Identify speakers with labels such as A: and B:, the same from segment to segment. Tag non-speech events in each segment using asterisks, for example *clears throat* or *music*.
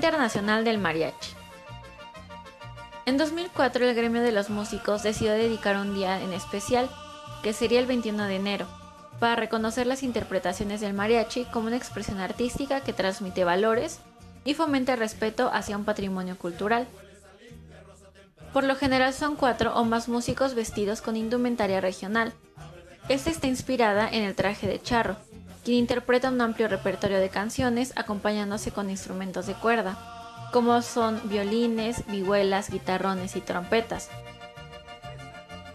A: Internacional del Mariachi. En 2004 el gremio de los músicos decidió dedicar un día en especial, que sería el 21 de enero, para reconocer las interpretaciones del mariachi como una expresión artística que transmite valores y fomenta el respeto hacia un patrimonio cultural. Por lo general son cuatro o más músicos vestidos con indumentaria regional. Esta está inspirada en el traje de charro, quien interpreta un amplio repertorio de canciones acompañándose con instrumentos de cuerda, como son violines, vihuelas, guitarrones y trompetas.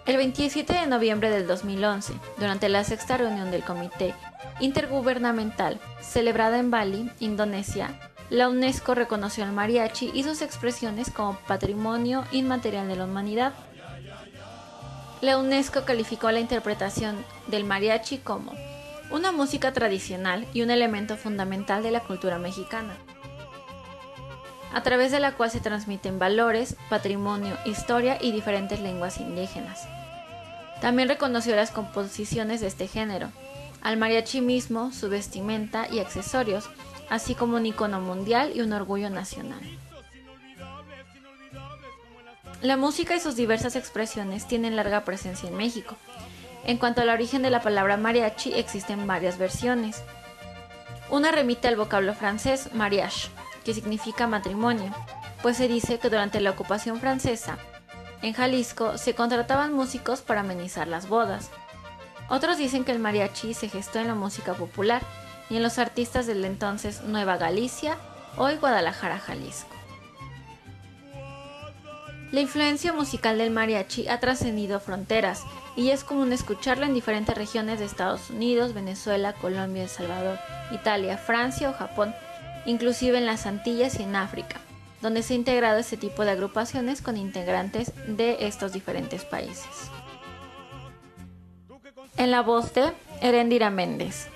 A: El 27 de noviembre del 2011, durante la sexta reunión del Comité Intergubernamental, celebrada en Bali, Indonesia, la UNESCO reconoció al mariachi y sus expresiones como patrimonio inmaterial de la humanidad. La UNESCO calificó la interpretación del mariachi como una música tradicional y un elemento fundamental de la cultura mexicana, a través de la cual se transmiten valores, patrimonio, historia y diferentes lenguas indígenas. También reconoció las composiciones de este género, al mariachi mismo, su vestimenta y accesorios, así como un icono mundial y un orgullo nacional. La música y sus diversas expresiones tienen larga presencia en México. En cuanto al origen de la palabra mariachi, existen varias versiones. Una remite al vocablo francés mariage, que significa matrimonio, pues se dice que durante la ocupación francesa, en Jalisco se contrataban músicos para amenizar las bodas. Otros dicen que el mariachi se gestó en la música popular y en los artistas del entonces Nueva Galicia, hoy Guadalajara, Jalisco. La influencia musical del mariachi ha trascendido fronteras y es común escucharlo en diferentes regiones de Estados Unidos, Venezuela, Colombia, El Salvador, Italia, Francia o Japón, inclusive en las Antillas y en África, donde se ha integrado este tipo de agrupaciones con integrantes de estos diferentes países. En la voz de Erendira Méndez.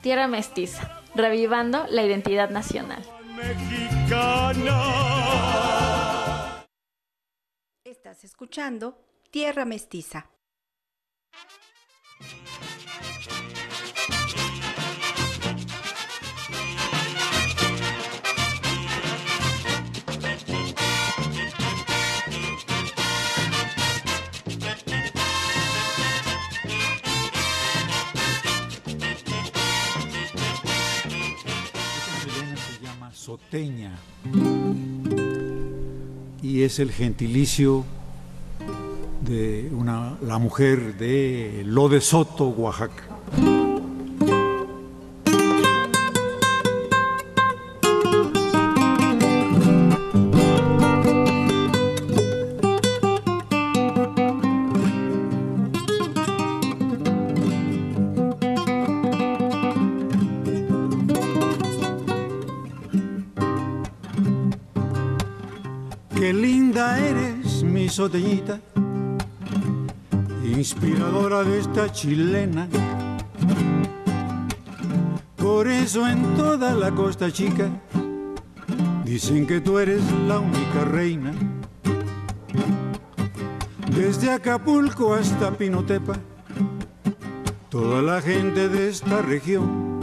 A: Tierra Mestiza, revivando la identidad nacional.
B: Estás escuchando Tierra Mestiza.
C: Soteña y es el gentilicio de una, la mujer de Lo de Soto, Oaxaca. Chilena. Por eso en toda la costa chica dicen que tú eres la única reina. Desde Acapulco hasta Pinotepa, toda la gente de esta región.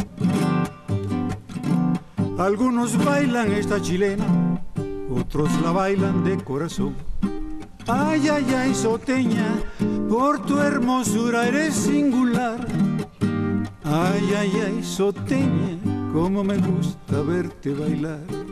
C: Algunos bailan esta chilena, otros la bailan de corazón. Ay, ay, ay, soteña, por tu hermosura eres singular. Ay, ay, ay, soteña, cómo me gusta verte bailar.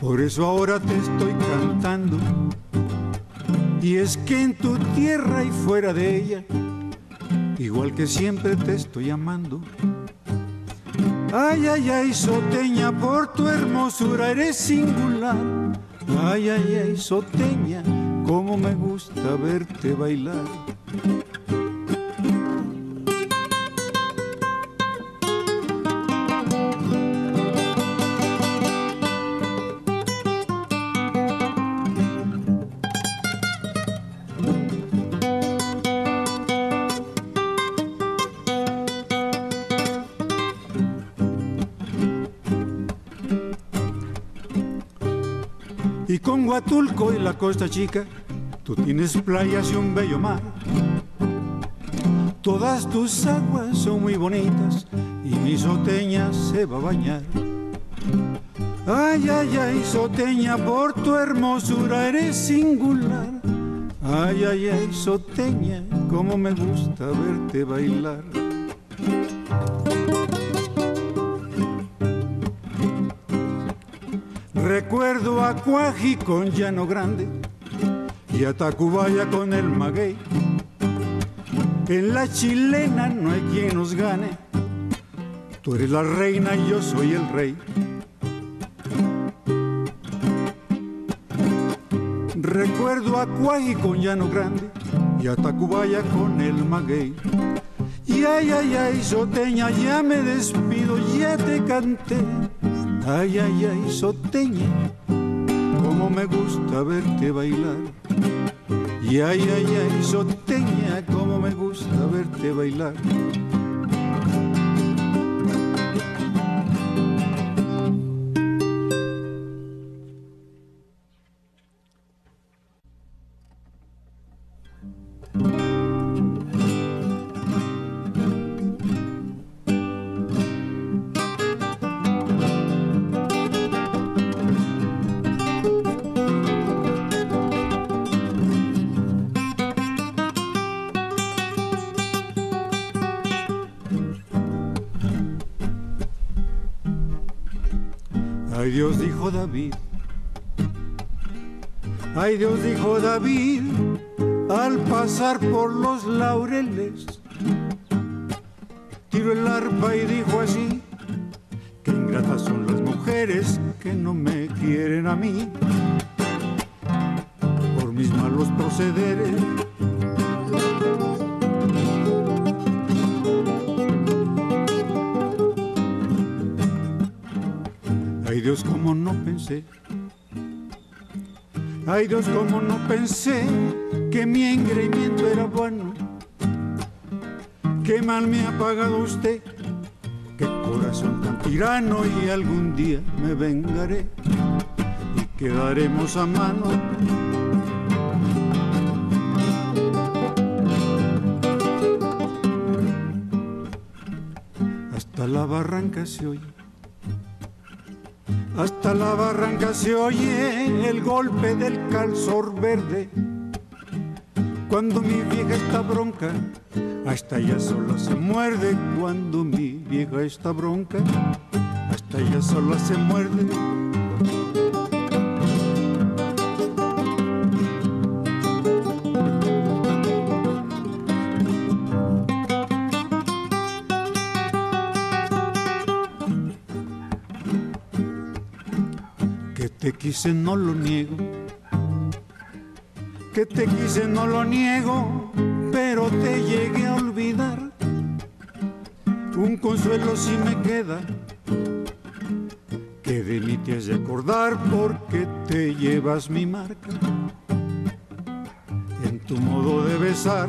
C: Por eso ahora te estoy cantando. Y es que en tu tierra y fuera de ella, igual que siempre te estoy amando. Ay, ay, ay, soteña, por tu hermosura eres singular. Ay, ay, ay, soteña, cómo me gusta verte bailar. Y la costa chica, tú tienes playas y un bello mar. Todas tus aguas son muy bonitas y mi soteña se va a bañar. Ay, ay, ay, soteña, por tu hermosura eres singular. Ay, ay, ay, soteña, como me gusta verte bailar. Recuerdo a Cuaji con Llano Grande y a Tacubaya con el maguey. En la chilena no hay quien nos gane. Tú eres la reina y yo soy el rey. Recuerdo a Cuaji con Llano Grande y a Tacubaya con el maguey. Y ay, ay, ay, soteña, ya me despido, ya te canté. Ay, ay, ay, soteña, como me gusta verte bailar. Y ay, ay, ay, soteña, como me gusta verte bailar. Dios dijo David, ay Dios dijo David, al pasar por los laureles, tiró el arpa y dijo así, que ingratas son las mujeres que no me quieren a mí, por mis malos procederes. Pensé. Ay Dios, como no pensé que mi engreimiento era bueno. Qué mal me ha pagado usted. Qué corazón tan tirano y algún día me vengaré y quedaremos a mano. Hasta la barranca se oye hasta la barranca se oye el golpe del calzor verde. Cuando mi vieja está bronca, hasta ella sola se muerde. Cuando mi vieja está bronca, hasta ella sola se muerde. Te quise no lo niego, que te quise no lo niego, pero te llegué a olvidar. Un consuelo si me queda, que de mí te has de acordar porque te llevas mi marca en tu modo de besar.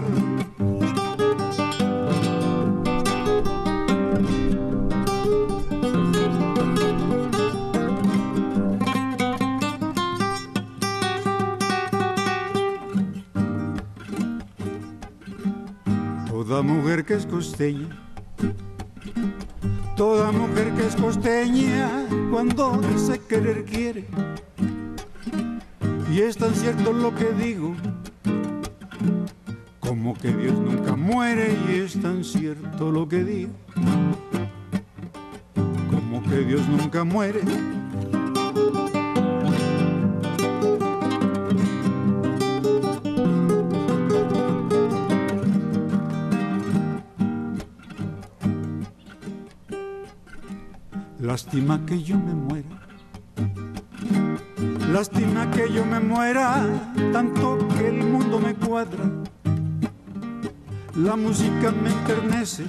C: Costeña, toda mujer que es costeña, cuando dice querer quiere. Y es tan cierto lo que digo, como que Dios nunca muere, y es tan cierto lo que digo, como que Dios nunca muere. Lástima que yo me muera. Lástima que yo me muera, tanto que el mundo me cuadra. La música me enternece,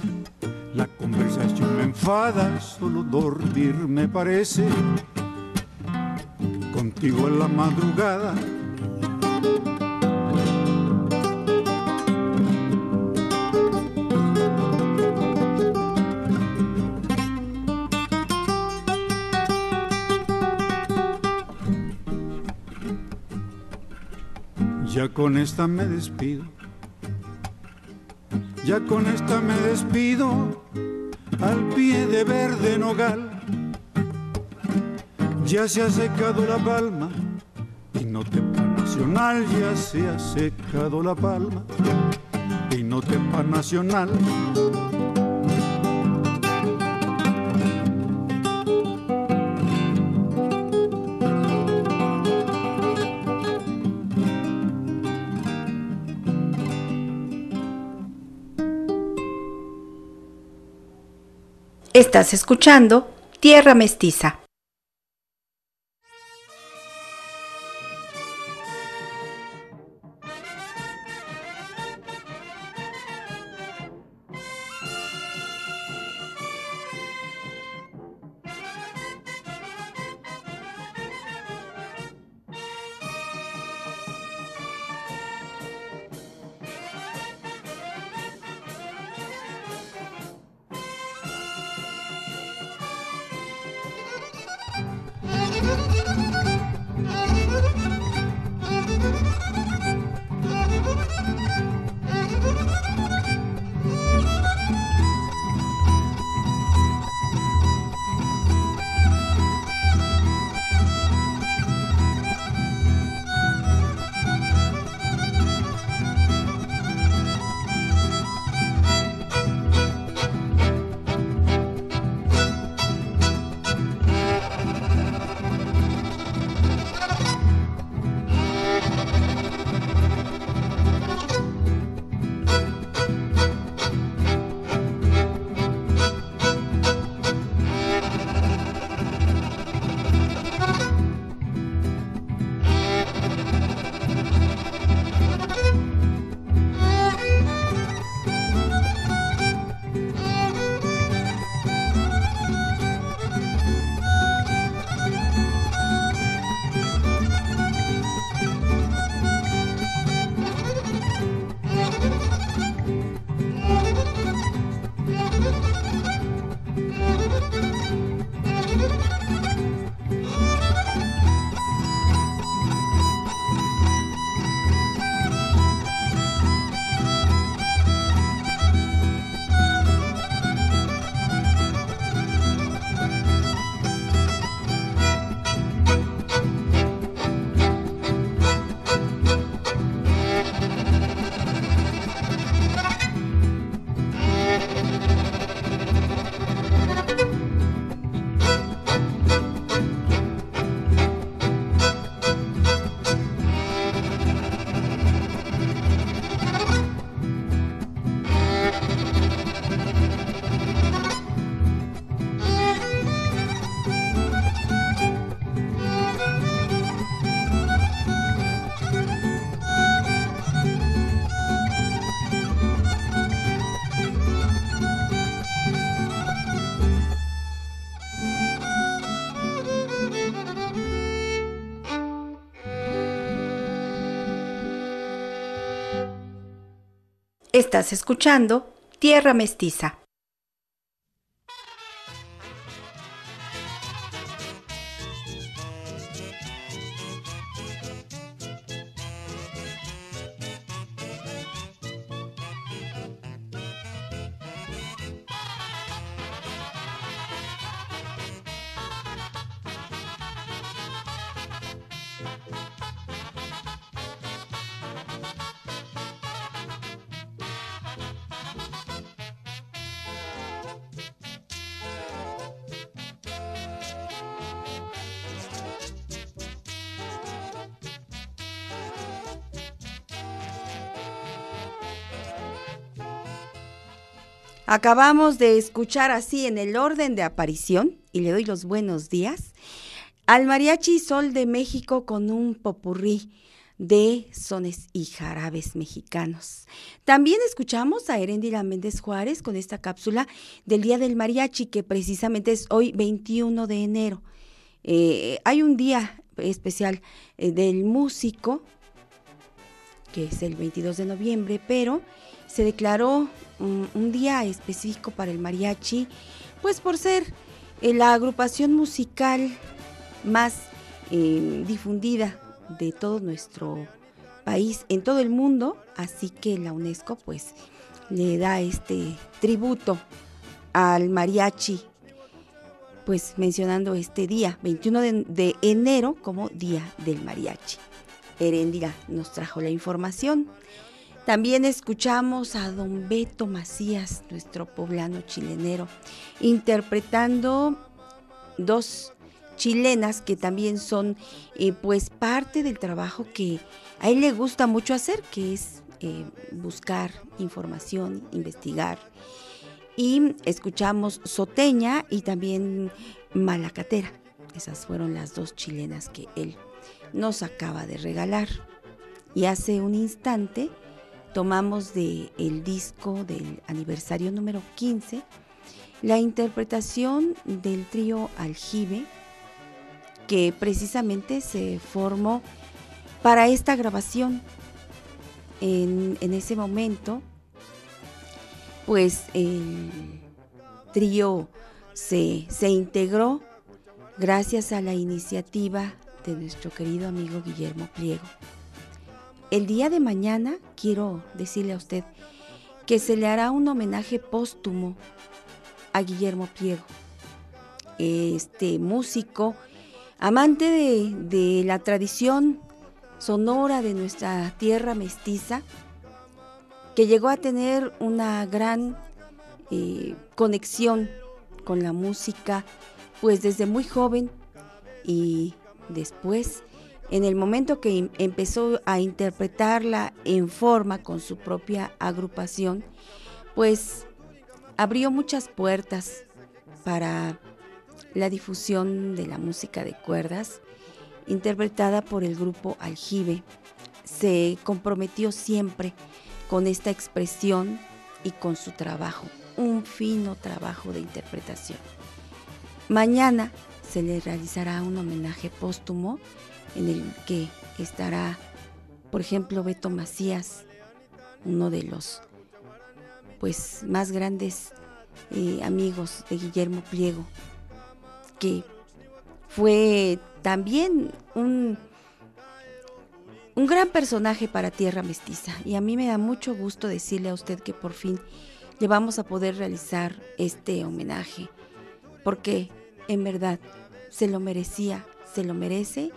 C: la conversación me enfada, solo dormir me parece. Contigo en la madrugada. Ya con esta me despido. Ya con esta me despido al pie de verde nogal. Ya se ha secado la palma y no tepa nacional. Ya se ha secado la palma y no tepa nacional.
B: Estás escuchando Tierra Mestiza. Estás escuchando Tierra Mestiza. Acabamos de escuchar así en el orden de aparición, y le doy los buenos días, al Mariachi Sol de México con un popurrí de sones y jarabes mexicanos. También escuchamos a Erendira Méndez Juárez con esta cápsula del Día del Mariachi, que precisamente es hoy 21 de enero. Eh, hay un día especial eh, del músico, que es el 22 de noviembre, pero se declaró un, día específico para el mariachi, pues por ser eh, la agrupación musical más eh, difundida de todo nuestro país, en todo el mundo, así que la UNESCO pues le da este tributo al mariachi, pues mencionando este día, 21 de, de enero, como Día del Mariachi. Heréndira nos trajo la información. También escuchamos a don Beto Macías, nuestro poblano chilenero, interpretando dos chilenas que también son eh, pues parte del trabajo que a él le gusta mucho hacer, que es eh, buscar información, investigar y escuchamos Soteña y también Malacatera. Esas fueron las dos chilenas que él nos acaba de regalar. Y hace un instante tomamos de el disco del aniversario número 15 la interpretación del trío Aljibe que precisamente se formó para esta grabación. En, en ese momento, pues el trío se, se integró gracias a la iniciativa de nuestro querido amigo Guillermo Pliego. El día de mañana quiero decirle a usted que se le hará un homenaje póstumo a Guillermo Pliego, este músico amante de, la tradición sonora de nuestra tierra mestiza, que llegó a tener una gran eh, conexión con la música, pues desde muy joven y después, en el momento que em, empezó a interpretarla en forma con su propia agrupación, pues abrió muchas puertas para la difusión de la música de cuerdas, interpretada por el grupo Aljibe. Se comprometió siempre con esta expresión y con su trabajo, un fino trabajo de interpretación. Mañana se le realizará un homenaje póstumo en el que estará, por ejemplo, Beto Macías, uno de los pues más grandes eh, amigos de Guillermo Pliego, que fue también un, un gran personaje para Tierra Mestiza. Y a mí me da mucho gusto decirle a usted que por fin le vamos a poder realizar este homenaje, porque en verdad se lo merecía, se lo merece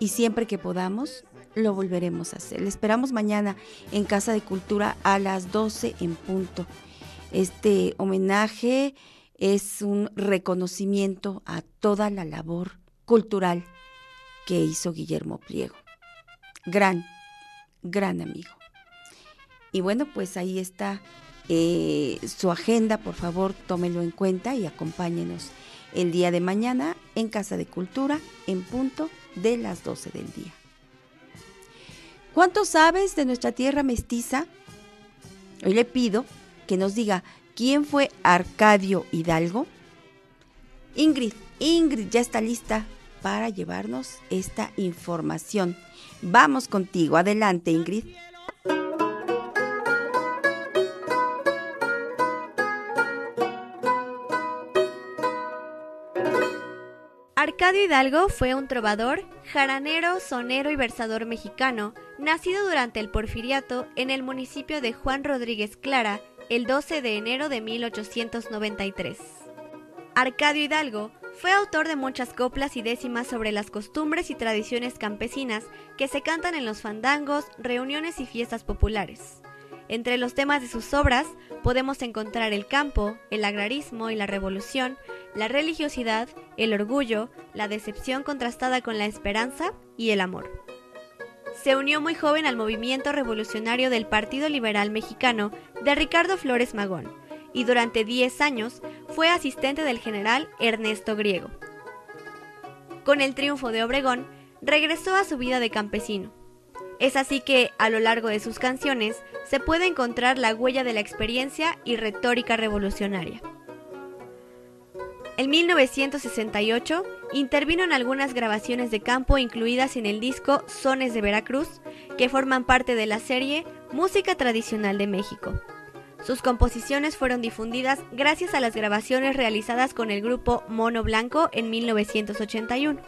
B: y siempre que podamos lo volveremos a hacer. Le esperamos mañana en Casa de Cultura a las 12 en punto. Este homenaje es un reconocimiento a toda la labor cultural que hizo Guillermo Pliego. Gran, gran amigo. Y bueno, pues ahí está eh, su agenda, por favor tómelo en cuenta y acompáñenos el día de mañana en Casa de Cultura en punto de las 12 del día. ¿Cuánto sabes de nuestra tierra mestiza? Hoy le pido que nos diga quién fue Arcadio Hidalgo. Ingrid, Ingrid ya está lista para llevarnos esta información. Vamos contigo, adelante Ingrid.
D: Arcadio Hidalgo fue un trovador, jaranero, sonero y versador mexicano, nacido durante el porfiriato en el municipio de Juan Rodríguez Clara, el 12 de enero de 1893. Arcadio Hidalgo fue autor de muchas coplas y décimas sobre las costumbres y tradiciones campesinas que se cantan en los fandangos, reuniones y fiestas populares. Entre los temas de sus obras podemos encontrar el campo, el agrarismo y la revolución, la religiosidad, el orgullo, la decepción contrastada con la esperanza y el amor. Se unió muy joven al movimiento revolucionario del Partido Liberal Mexicano de Ricardo Flores Magón y durante 10 años fue asistente del general Ernesto Griego. Con el triunfo de Obregón, regresó a su vida de campesino es así que, a lo largo de sus canciones, se puede encontrar la huella de la experiencia y retórica revolucionaria. En 1968 intervino en algunas grabaciones de campo incluidas en el disco Sones de Veracruz, que forman parte de la serie Música Tradicional de México. Sus composiciones fueron difundidas gracias a las grabaciones realizadas con el grupo Mono Blanco en 1981.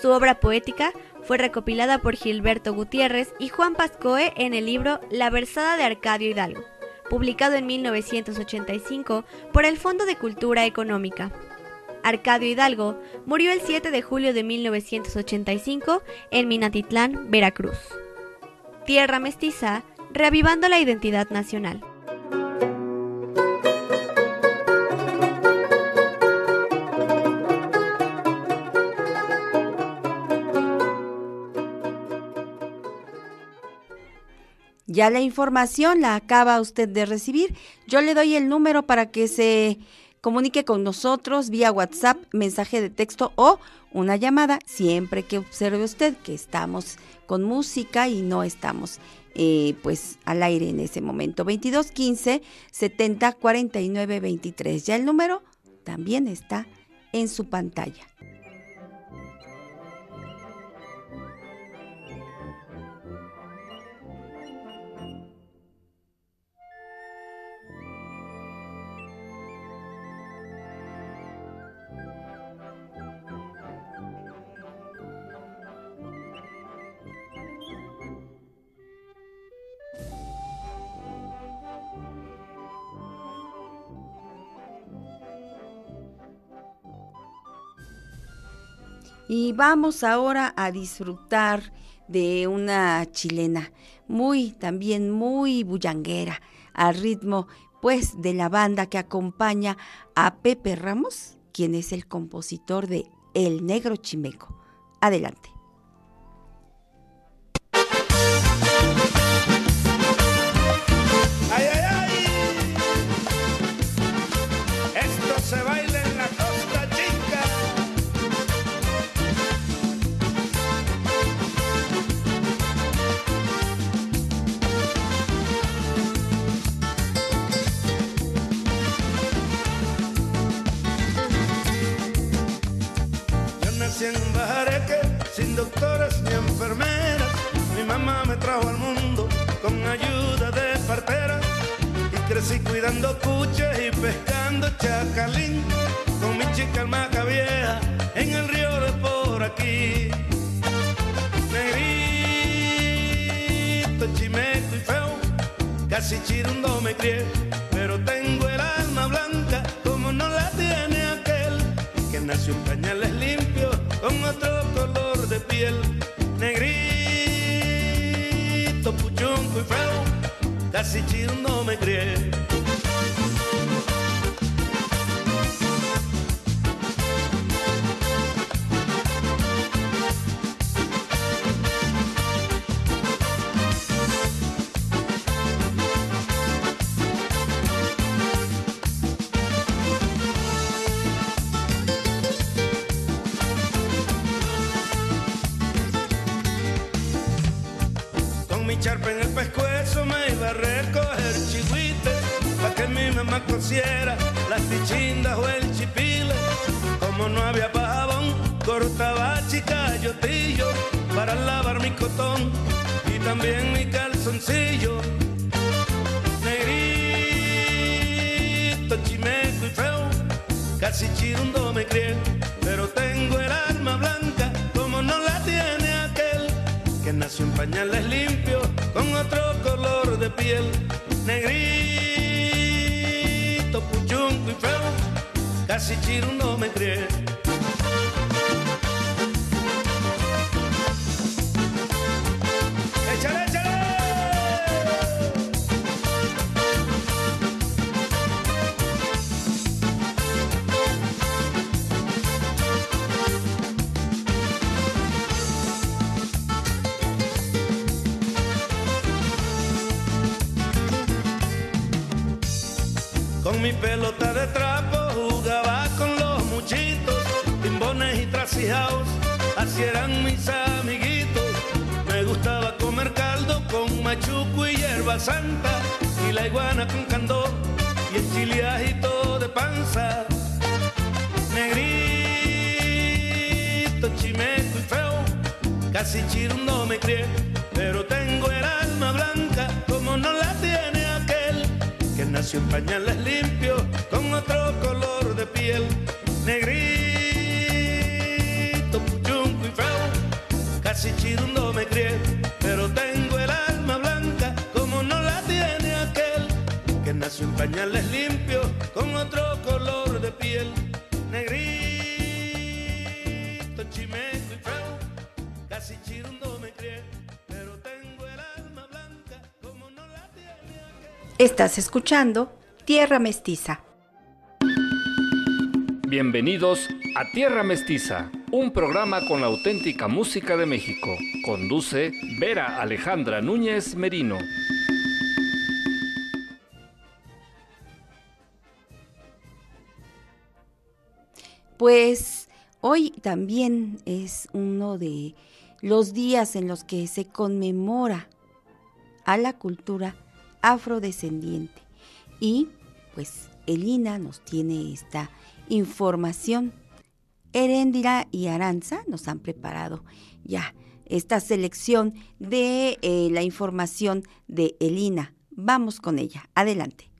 D: Su obra poética fue recopilada por Gilberto Gutiérrez y Juan Pascoe en el libro La versada de Arcadio Hidalgo, publicado en 1985 por el Fondo de Cultura Económica. Arcadio Hidalgo murió el 7 de julio de 1985 en Minatitlán, Veracruz. Tierra mestiza, reavivando la identidad nacional.
B: Ya la información la acaba usted de recibir. Yo le doy el número para que se comunique con nosotros vía WhatsApp, mensaje de texto o una llamada, siempre que observe usted que estamos con música y no estamos eh, pues al aire en ese momento. 2215 70 49 23. Ya el número también está en su pantalla. Y vamos ahora a disfrutar de una chilena muy también muy bullanguera al ritmo pues de la banda que acompaña a Pepe Ramos, quien es el compositor de El Negro Chimeco. Adelante.
E: Doctores ni enfermeras. Mi mamá me trajo al mundo con ayuda de partera y crecí cuidando cuches y pescando chacalín con mi chica almaca vieja en el río de por aquí. Negrito, chimeco y feo, casi chirundo me crié, pero tengo el alma blanca como no la tiene aquel que nació en pañales limpios con otro color de piel, negrito, puchunco y feo, casi chido no me crié. Y también mi calzoncillo. Negrito, chimeco y feo, casi chirundo me crié, pero tengo el alma blanca como no la tiene aquel que nació en pañales limpios con otro color de piel, negrito, puchunco y feo, casi chirundo me crié. Santa, y la iguana con candor, y el chiliajito de panza. Negrito, chimeco y feo, casi chirundo me crié, pero tengo el alma blanca como no la tiene nació en pañales limpios con otro color de piel, negrito, puchunco y feo, casi chirundo me crié, nació en pañales limpios con otro color de piel, negrito, chimeco y feo, casi chirundo me crié.
B: Estás escuchando Tierra Mestiza.
F: Bienvenidos a Tierra Mestiza, un programa con la auténtica música de México. Conduce Vera Alejandra Núñez Merino.
B: Pues hoy también es uno de los días en los que se conmemora a la cultura afrodescendiente. Y pues Elina nos tiene esta información. Erendira y Aranza nos han preparado ya esta selección de eh, la información de Elina. Vamos con ella. Adelante.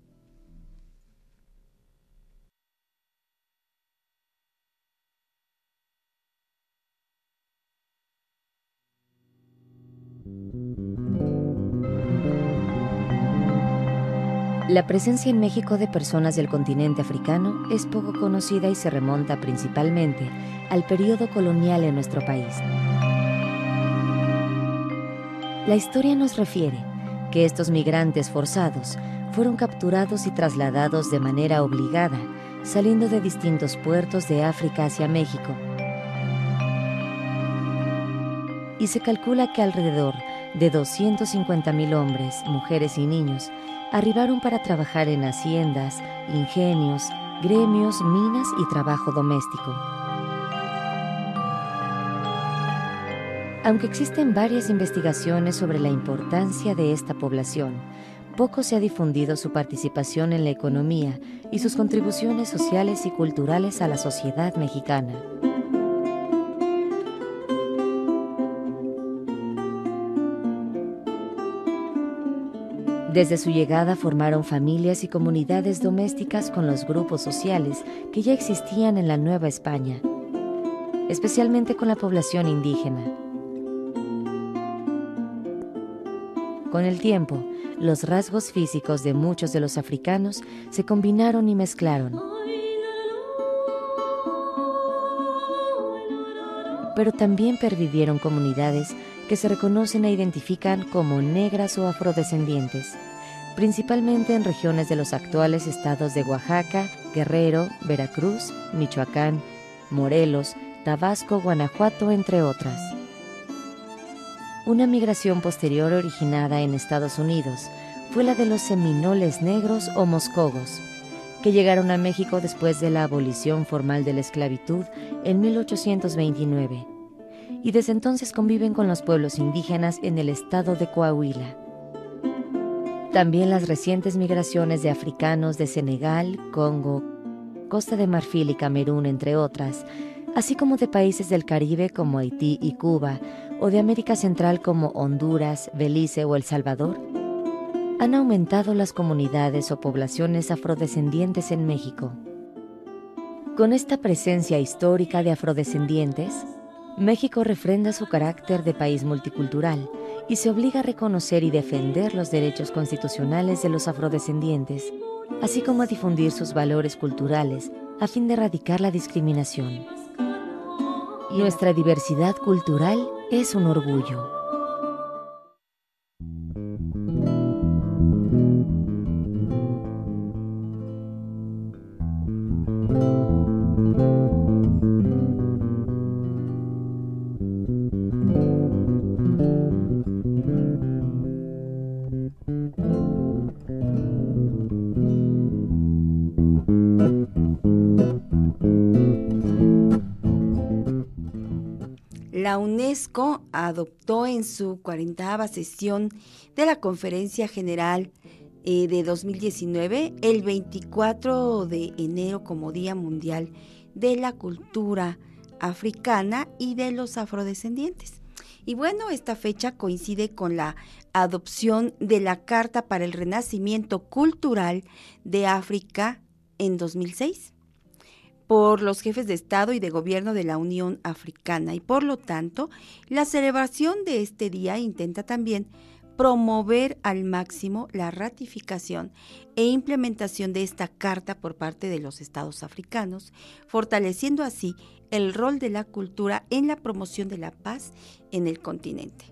G: La presencia en México de personas del continente africano es poco conocida y se remonta principalmente al periodo colonial en nuestro país. La historia nos refiere que estos migrantes forzados fueron capturados y trasladados de manera obligada, saliendo de distintos puertos de África hacia México. Y se calcula que alrededor de 250.000 hombres, mujeres y niños arribaron para trabajar en haciendas, ingenios, gremios, minas y trabajo doméstico. Aunque existen varias investigaciones sobre la importancia de esta población, poco se ha difundido su participación en la economía y sus contribuciones sociales y culturales a la sociedad mexicana. Desde su llegada formaron familias y comunidades domésticas con los grupos sociales que ya existían en la Nueva España, especialmente con la población indígena. Con el tiempo, los rasgos físicos de muchos de los africanos se combinaron y mezclaron. Pero también pervivieron comunidades que se reconocen e identifican como negras o afrodescendientes, principalmente en regiones de los actuales estados de Oaxaca, Guerrero, Veracruz, Michoacán, Morelos, Tabasco, Guanajuato, entre otras. Una migración posterior originada en Estados Unidos fue la de los seminoles negros o moscogos, que llegaron a México después de la abolición formal de la esclavitud en 1829 y desde entonces conviven con los pueblos indígenas en el estado de Coahuila. También las recientes migraciones de africanos de Senegal, Congo, Costa de Marfil y Camerún, entre otras, así como de países del Caribe como Haití y Cuba, o de América Central como Honduras, Belice o El Salvador, han aumentado las comunidades o poblaciones afrodescendientes en México. Con esta presencia histórica de afrodescendientes, México refrenda su carácter de país multicultural y se obliga a reconocer y defender los derechos constitucionales de los afrodescendientes, así como a difundir sus valores culturales a fin de erradicar la discriminación. Nuestra diversidad cultural es un orgullo.
B: La UNESCO adoptó en su 40 sesión de la Conferencia General eh, de 2019 el 24 de enero como Día Mundial de la Cultura Africana y de los Afrodescendientes. Y bueno, esta fecha coincide con la adopción de la Carta para el Renacimiento Cultural de África en 2006 por los jefes de Estado y de Gobierno de la Unión Africana y por lo tanto la celebración de este día intenta también promover al máximo la ratificación e implementación de esta carta por parte de los estados africanos, fortaleciendo así el rol de la cultura en la promoción de la paz en el continente.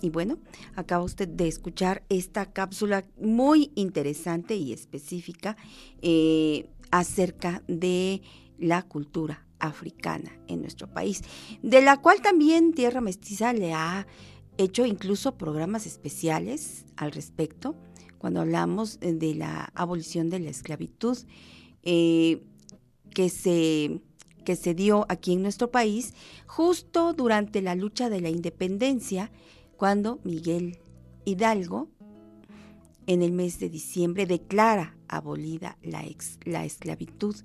B: Y bueno, acaba usted de escuchar esta cápsula muy interesante y específica eh, acerca de la cultura africana en nuestro país, de la cual también Tierra Mestiza le ha hecho incluso programas especiales al respecto, cuando hablamos de la abolición de la esclavitud, eh, que se que se dio aquí en nuestro país justo durante la lucha de la independencia, cuando Miguel Hidalgo, en el mes de diciembre, declara abolida la, la esclavitud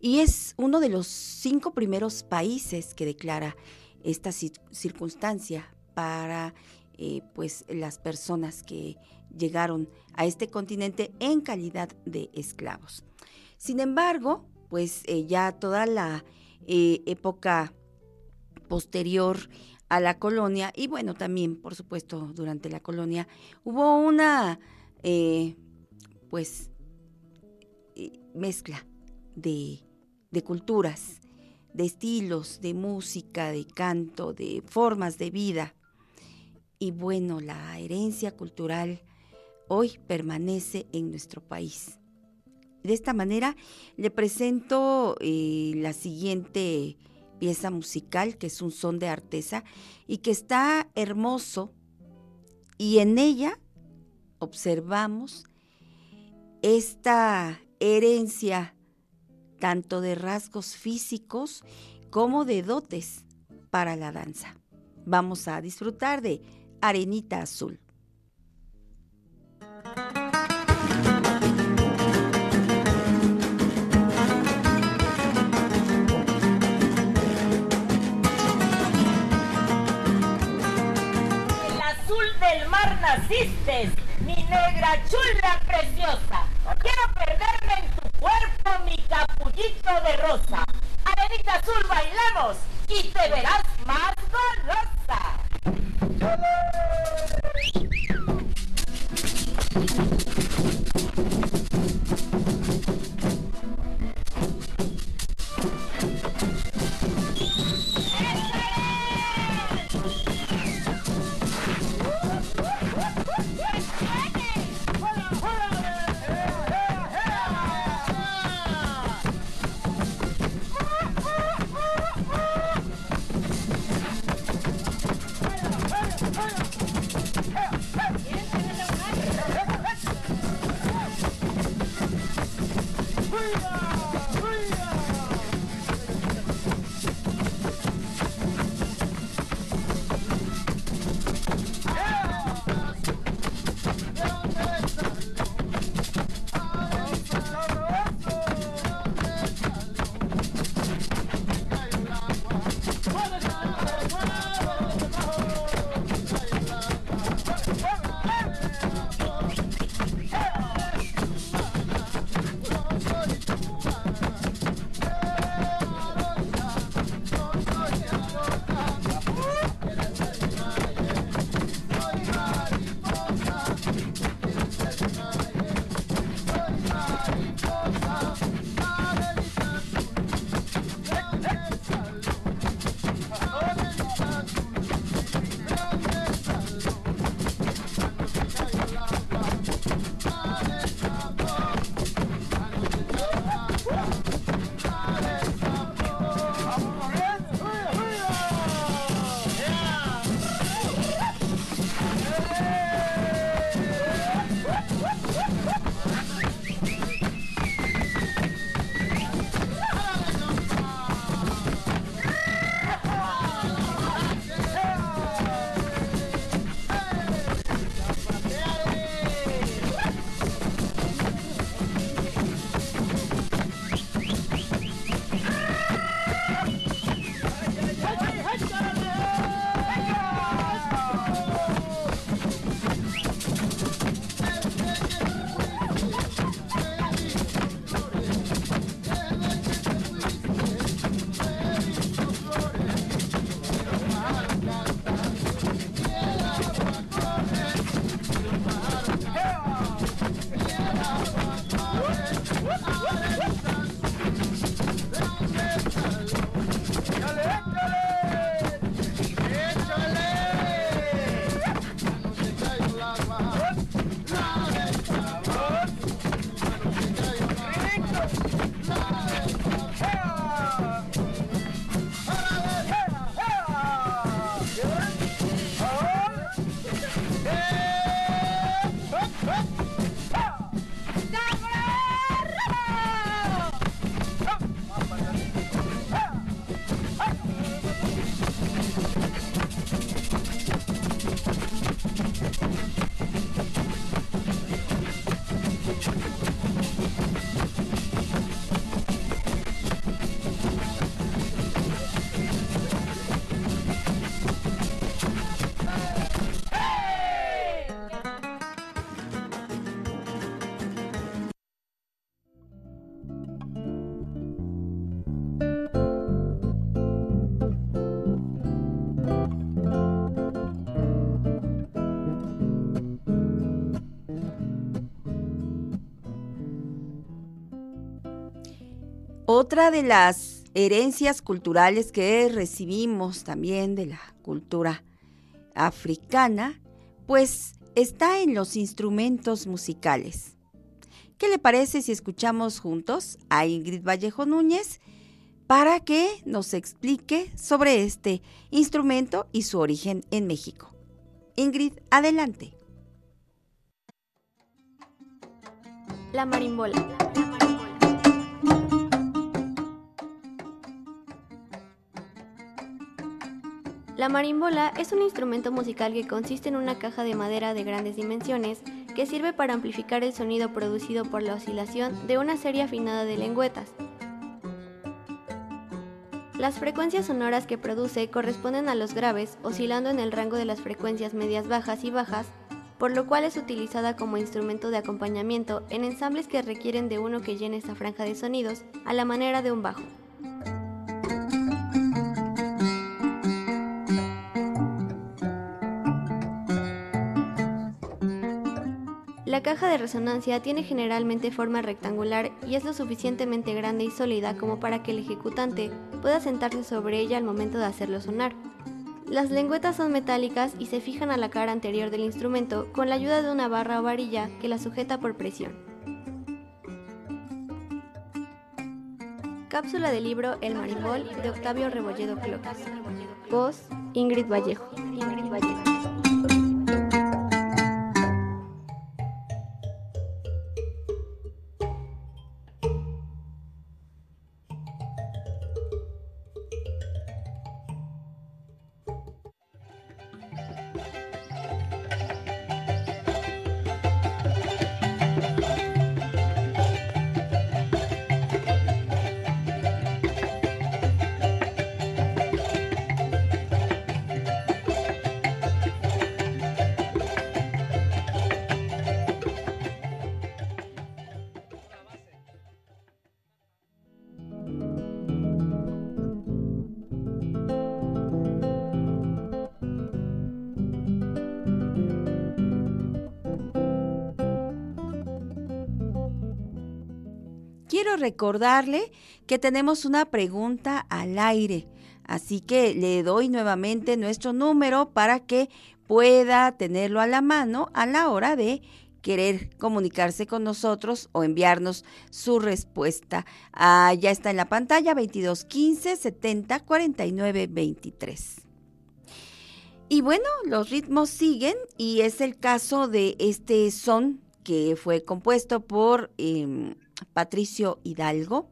B: y es uno de los cinco primeros países que declara esta circunstancia para eh, pues las personas que llegaron a este continente en calidad de esclavos. Sin embargo, pues eh, ya toda la eh, época posterior a la colonia y bueno, también por supuesto durante la colonia hubo una pues mezcla de, de culturas, de estilos, de música, de canto, de formas de vida. Y bueno, la herencia cultural hoy permanece en nuestro país. De esta manera le presento eh, la siguiente pieza musical, que es un son de artesa y que está hermoso. Y en ella observamos esta herencia tanto de rasgos físicos como de dotes para la danza. Vamos a disfrutar de Arenita Azul.
H: El azul del mar naciste, mi negra chula preciosa. Quiero perderme en tu cuerpo, mi capullito de rosa. Arenita azul bailamos y te verás más golosa.
B: Otra de las herencias culturales que recibimos también de la cultura africana, pues está en los instrumentos musicales. ¿Qué le parece si escuchamos juntos a Ingrid Vallejo Núñez para que nos explique sobre este instrumento y su origen en México? Ingrid, adelante.
I: La marimbola. La marimbola es un instrumento musical que consiste en una caja de madera de grandes dimensiones que sirve para amplificar el sonido producido por la oscilación de una serie afinada de lengüetas. Las frecuencias sonoras que produce corresponden a los graves, oscilando en el rango de las frecuencias medias bajas y bajas, por lo cual es utilizada como instrumento de acompañamiento en ensambles que requieren de uno que llene esta franja de sonidos a la manera de un bajo. La caja de resonancia tiene generalmente forma rectangular y es lo suficientemente grande y sólida como para que el ejecutante pueda sentarse sobre ella al momento de hacerlo sonar. Las lengüetas son metálicas y se fijan a la cara anterior del instrumento con la ayuda de una barra o varilla que la sujeta por presión. Cápsula del libro El Marimbol de Octavio Rebolledo Clocas. Voz Ingrid Vallejo. Ingrid Vallejo.
B: Recordarle que tenemos una pregunta al aire. Así que le doy nuevamente nuestro número para que pueda tenerlo a la mano a la hora de querer comunicarse con nosotros o enviarnos su respuesta. Ah, ya está en la pantalla 2215 70 49 23. Y bueno, los ritmos siguen y es el caso de este son que fue compuesto por em, Patricio Hidalgo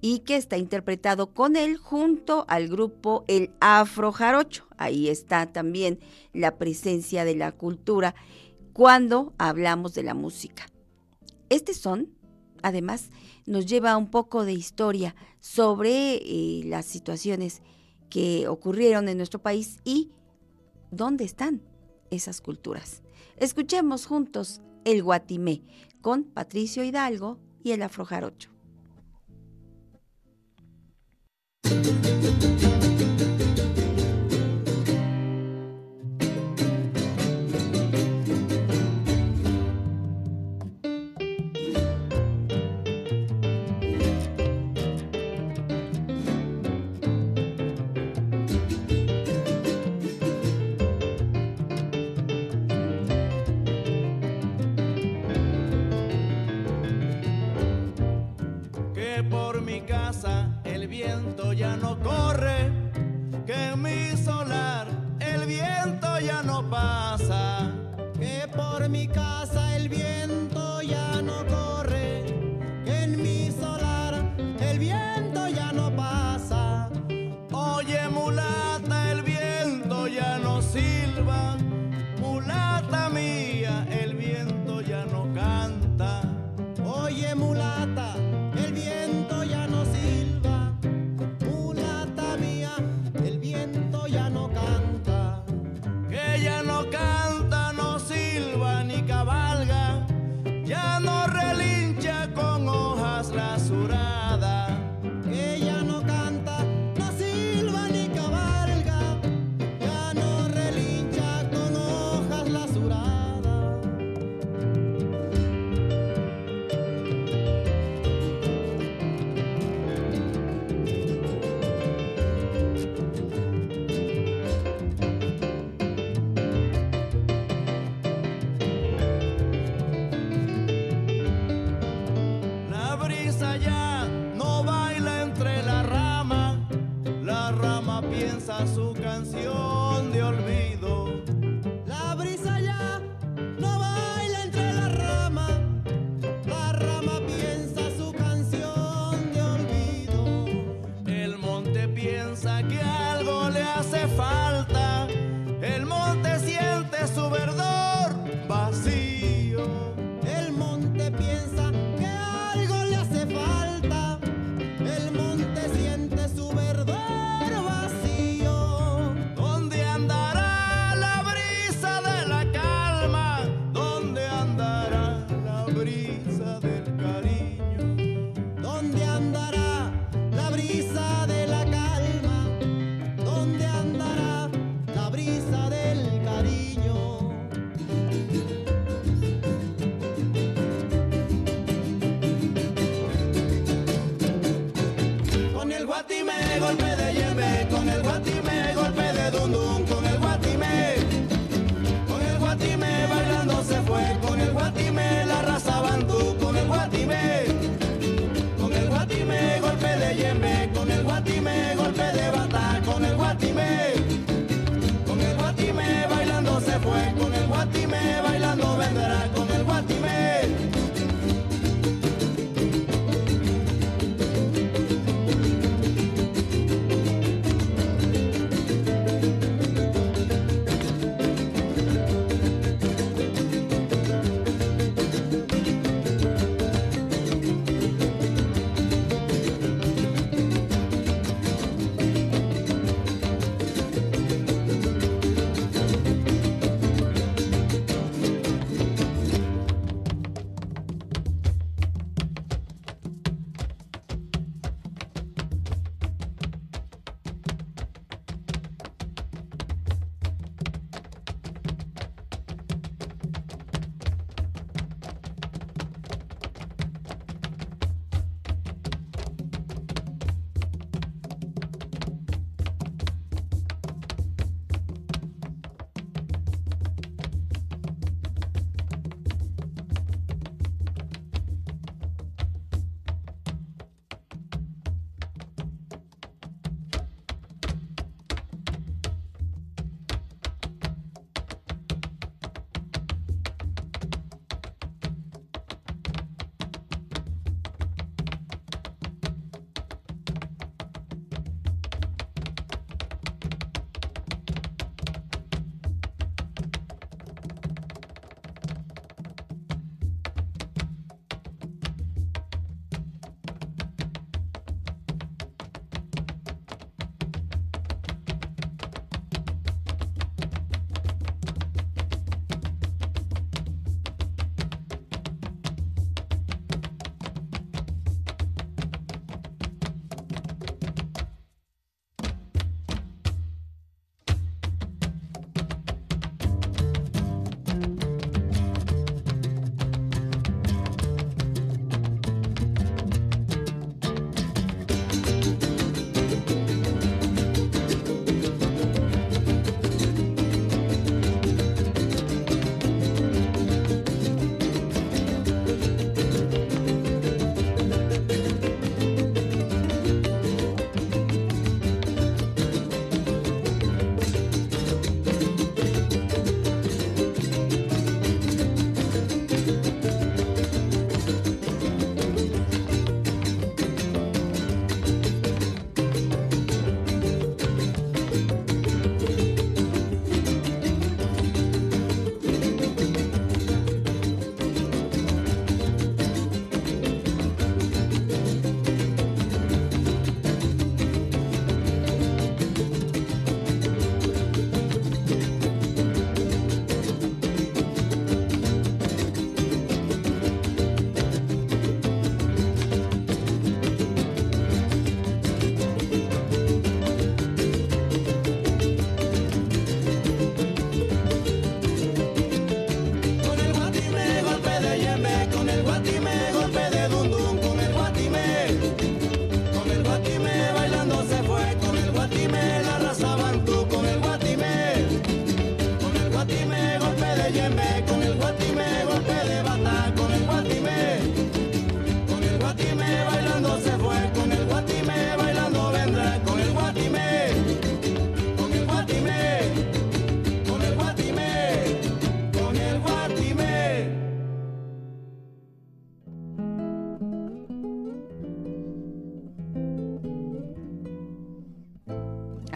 B: y que está interpretado con él junto al grupo El Afro Jarocho. Ahí está también la presencia de la cultura cuando hablamos de la música. Este son, además, nos lleva un poco de historia sobre eh, las situaciones que ocurrieron en nuestro país y dónde están esas culturas. Escuchemos juntos el Guatimé con Patricio Hidalgo y el
E: aflojar 8.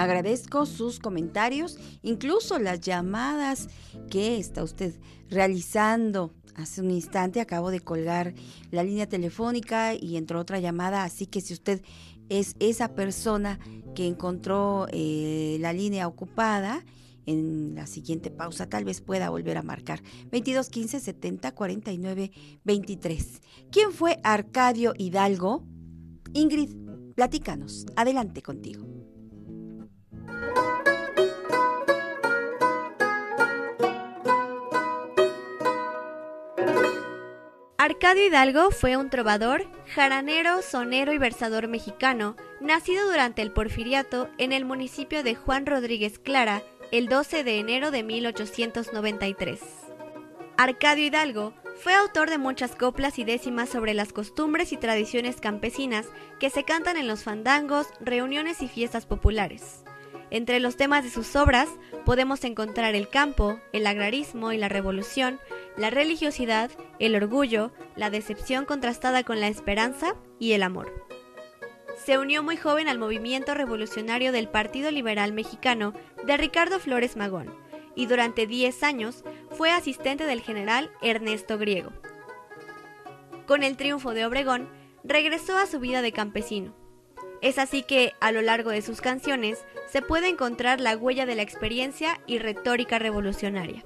B: Agradezco sus comentarios, incluso las llamadas que está usted realizando. Hace un instante acabo de colgar la línea telefónica y entró otra llamada, así que si usted es esa persona que encontró eh, la línea ocupada, en la siguiente pausa tal vez pueda volver a marcar 22 15 70 49 23. ¿Quién fue Arcadio Hidalgo? Ingrid, platícanos. Adelante contigo.
D: Arcadio Hidalgo fue un trovador, jaranero, sonero y versador mexicano, nacido durante el porfiriato en el municipio de Juan Rodríguez Clara el 12 de enero de 1893. Arcadio Hidalgo fue autor de muchas coplas y décimas sobre las costumbres y tradiciones campesinas que se cantan en los fandangos, reuniones y fiestas populares. Entre los temas de sus obras podemos encontrar el campo, el agrarismo y la revolución, la religiosidad, el orgullo, la decepción contrastada con la esperanza y el amor. Se unió muy joven al movimiento revolucionario del Partido Liberal Mexicano de Ricardo Flores Magón y durante 10 años fue asistente del general Ernesto Griego. Con el triunfo de Obregón, regresó a su vida de campesino es así que, a lo largo de sus canciones, se puede encontrar la huella de la experiencia y retórica revolucionaria.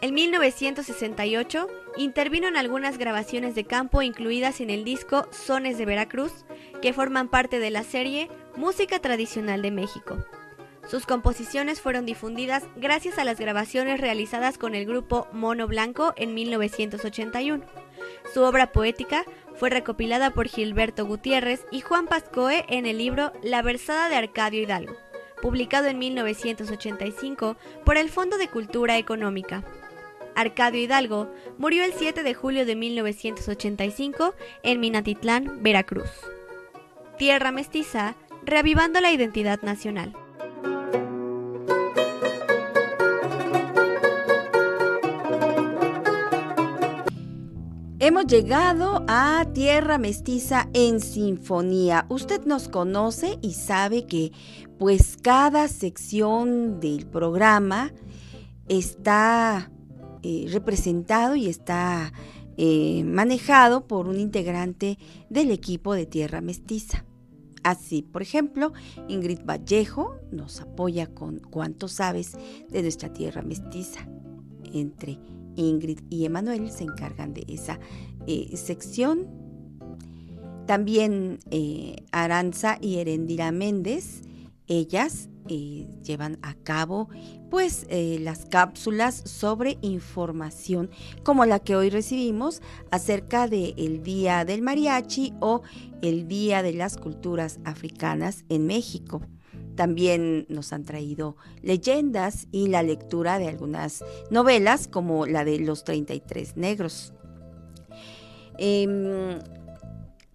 D: En 1968 intervino en algunas grabaciones de campo incluidas en el disco Sones de Veracruz, que forman parte de la serie Música Tradicional de México. Sus composiciones fueron difundidas gracias a las grabaciones realizadas con el grupo Mono Blanco en 1981. Su obra poética fue recopilada por Gilberto Gutiérrez y Juan Pascoe en el libro La versada de Arcadio Hidalgo, publicado en 1985 por el Fondo de Cultura Económica. Arcadio Hidalgo murió el 7 de julio de 1985 en Minatitlán, Veracruz. Tierra mestiza, reavivando la identidad nacional.
B: Hemos llegado a Tierra Mestiza en Sinfonía. Usted nos conoce y sabe que pues cada sección del programa está eh, representado y está eh, manejado por un integrante del equipo de Tierra Mestiza. Así, por ejemplo, Ingrid Vallejo nos apoya con cuánto sabes de nuestra tierra mestiza entre Ingrid y Emanuel se encargan de esa eh, sección. También eh, Aranza y Erendira Méndez, ellas eh, llevan a cabo pues las cápsulas sobre información como la que hoy recibimos acerca del Día del Mariachi o el Día de las Culturas Africanas en México. También nos han traído leyendas y la lectura de algunas novelas como la de Los 33 Negros. Em,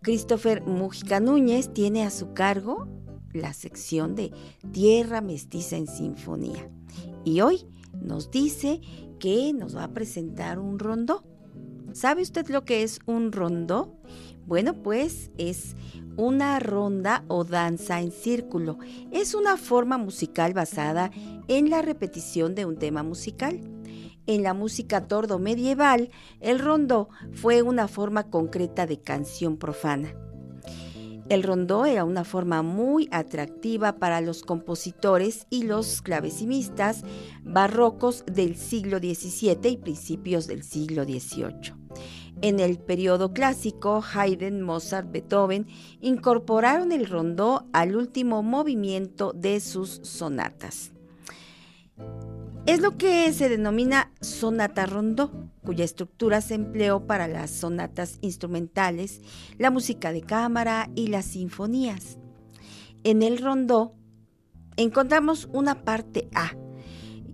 B: Christopher Mujica Núñez tiene a su cargo la sección de Tierra Mestiza en Sinfonía. Y hoy nos dice que nos va a presentar un rondó. ¿Sabe usted lo que es un rondó? Bueno, pues es una ronda o danza en círculo. Es una forma musical basada en la repetición de un tema musical. En la música tordo medieval, el rondó fue una forma concreta de canción profana. El rondó era una forma muy atractiva para los compositores y los clavecinistas barrocos del siglo XVII y principios del siglo XVIII. En el periodo clásico, Haydn, Mozart, Beethoven incorporaron el rondó al último movimiento de sus sonatas. Es lo que se denomina sonata rondó, cuya estructura se empleó para las sonatas instrumentales, la música de cámara y las sinfonías. En el rondó encontramos una parte A,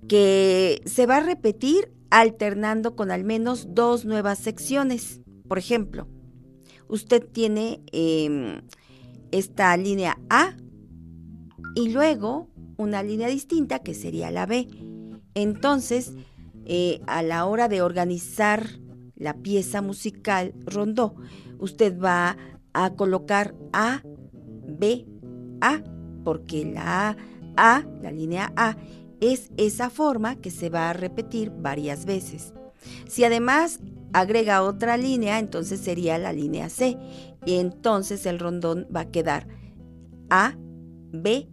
B: que se va a repetir alternando con al menos dos nuevas secciones. Por ejemplo, usted tiene em, esta línea A y luego una línea distinta que sería la B. Entonces, eh, a la hora de organizar la pieza musical rondó, usted va a colocar A, B, A porque la A, la línea A, es esa forma que se va a repetir varias veces. Si además agrega otra línea, entonces sería la línea C. Y entonces el rondón va a quedar A, B,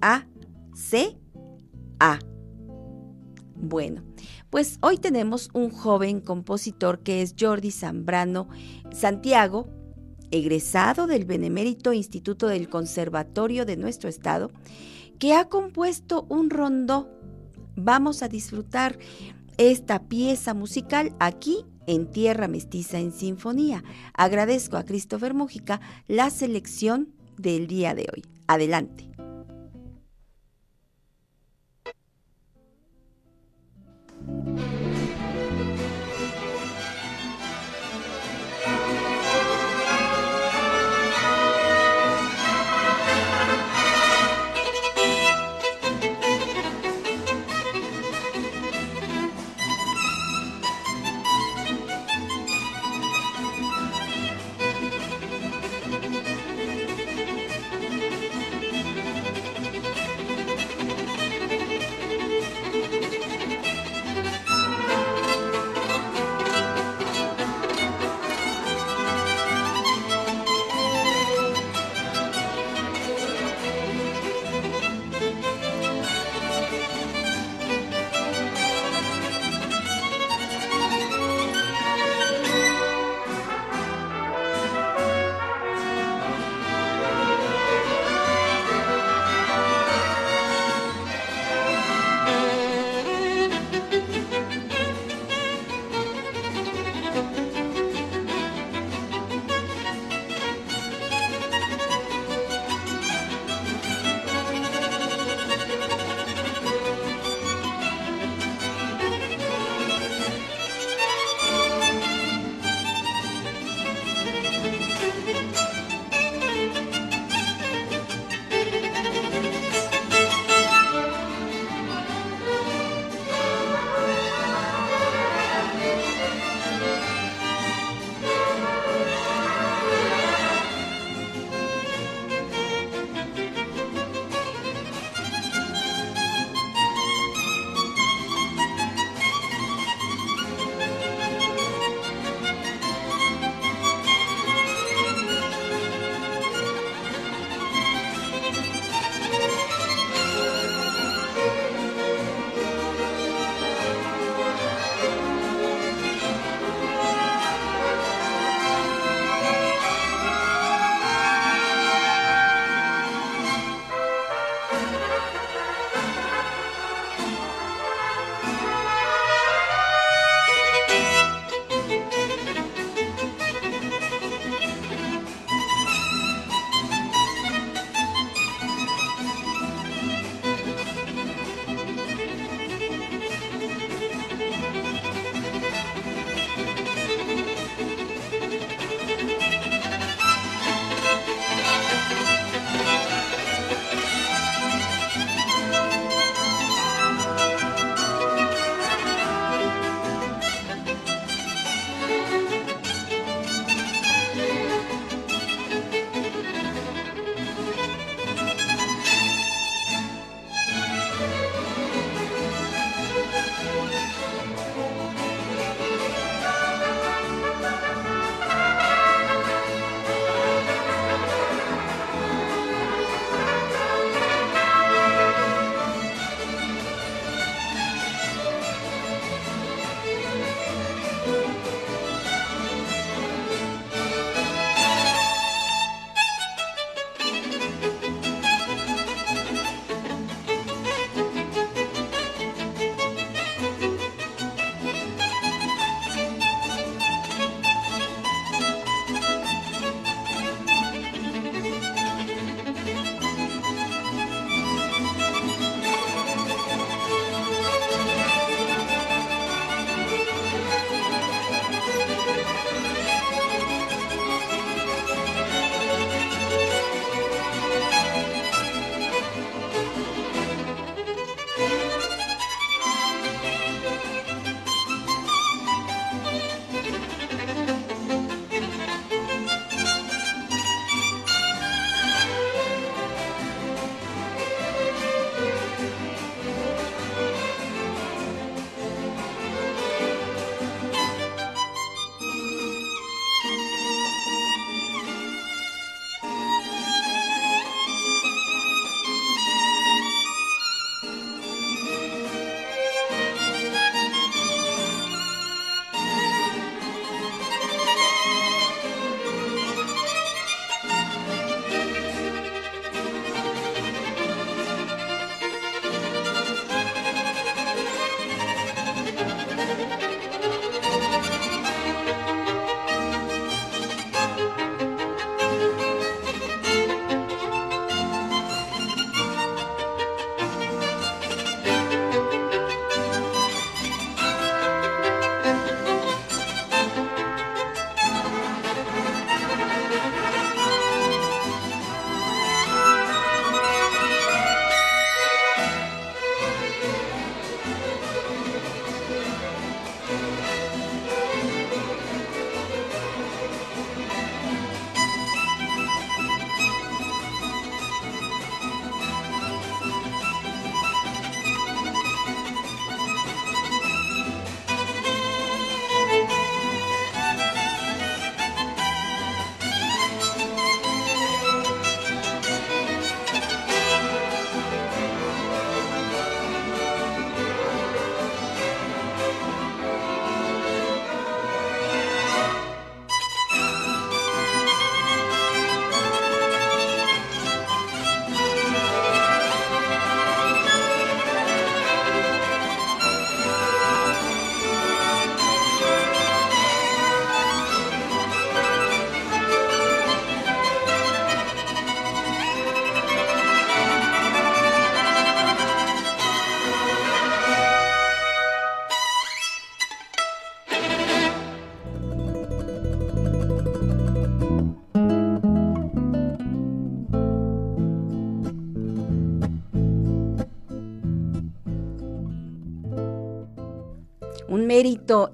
B: A, C, A. Bueno, pues hoy tenemos un joven compositor que es Jordi Zambrano Santiago, egresado del Benemérito Instituto del Conservatorio de nuestro estado, que ha compuesto un rondó. Vamos a disfrutar esta pieza musical aquí en Tierra Mestiza en Sinfonía. Agradezco a Christopher Mújica la selección del día de hoy. Adelante.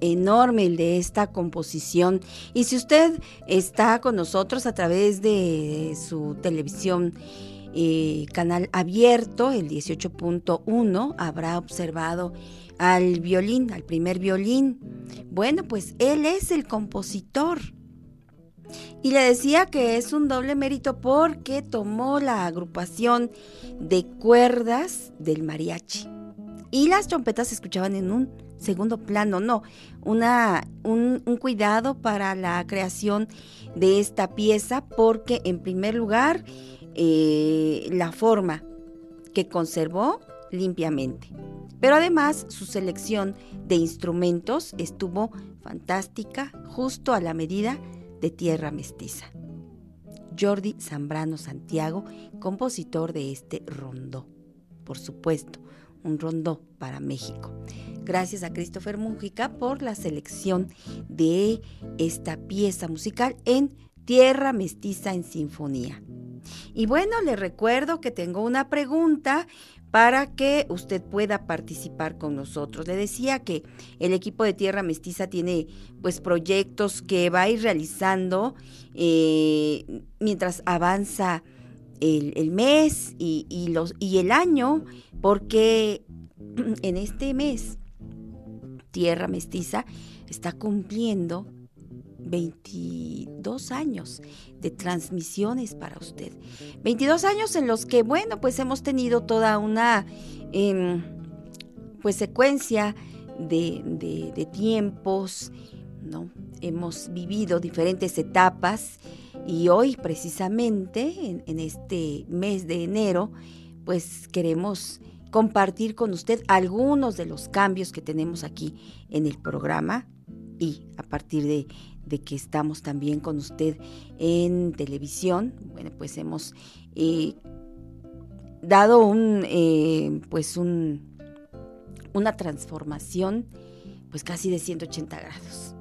B: Enorme el de esta composición. Y si usted está con nosotros a través de su televisión, eh, canal abierto, el 18.1, habrá observado al violín, al primer violín. Bueno, pues él es el compositor. Y le decía que es un doble mérito porque tomó la agrupación de cuerdas del mariachi. Y las trompetas se escuchaban en un segundo plano, no, una, un, cuidado para la creación de esta pieza porque en primer lugar eh, la forma que conservó limpiamente. Pero además su selección de instrumentos estuvo fantástica, justo a la medida de Tierra Mestiza. Jordi Zambrano Santiago, compositor de este rondó. Por supuesto, un rondó para México. Gracias a Christopher Mújica por la selección de esta pieza musical en Tierra Mestiza en Sinfonía. Y bueno, le recuerdo que tengo una pregunta para que usted pueda participar con nosotros. Le decía que el equipo de Tierra Mestiza tiene pues proyectos que va a ir realizando eh, mientras avanza el, mes y, los, y el año, porque *clears throat* en este mes Tierra Mestiza está cumpliendo 22 años de transmisiones para usted. 22 años en los que, bueno, pues hemos tenido toda una em, pues secuencia de, tiempos, ¿no? Hemos vivido diferentes etapas y hoy precisamente en este mes de enero, pues queremos compartir con usted algunos de los cambios que tenemos aquí en el programa y a partir de, que estamos también con usted en televisión. Bueno, pues hemos eh, dado un, eh, pues un, una transformación, pues casi de 180 grados.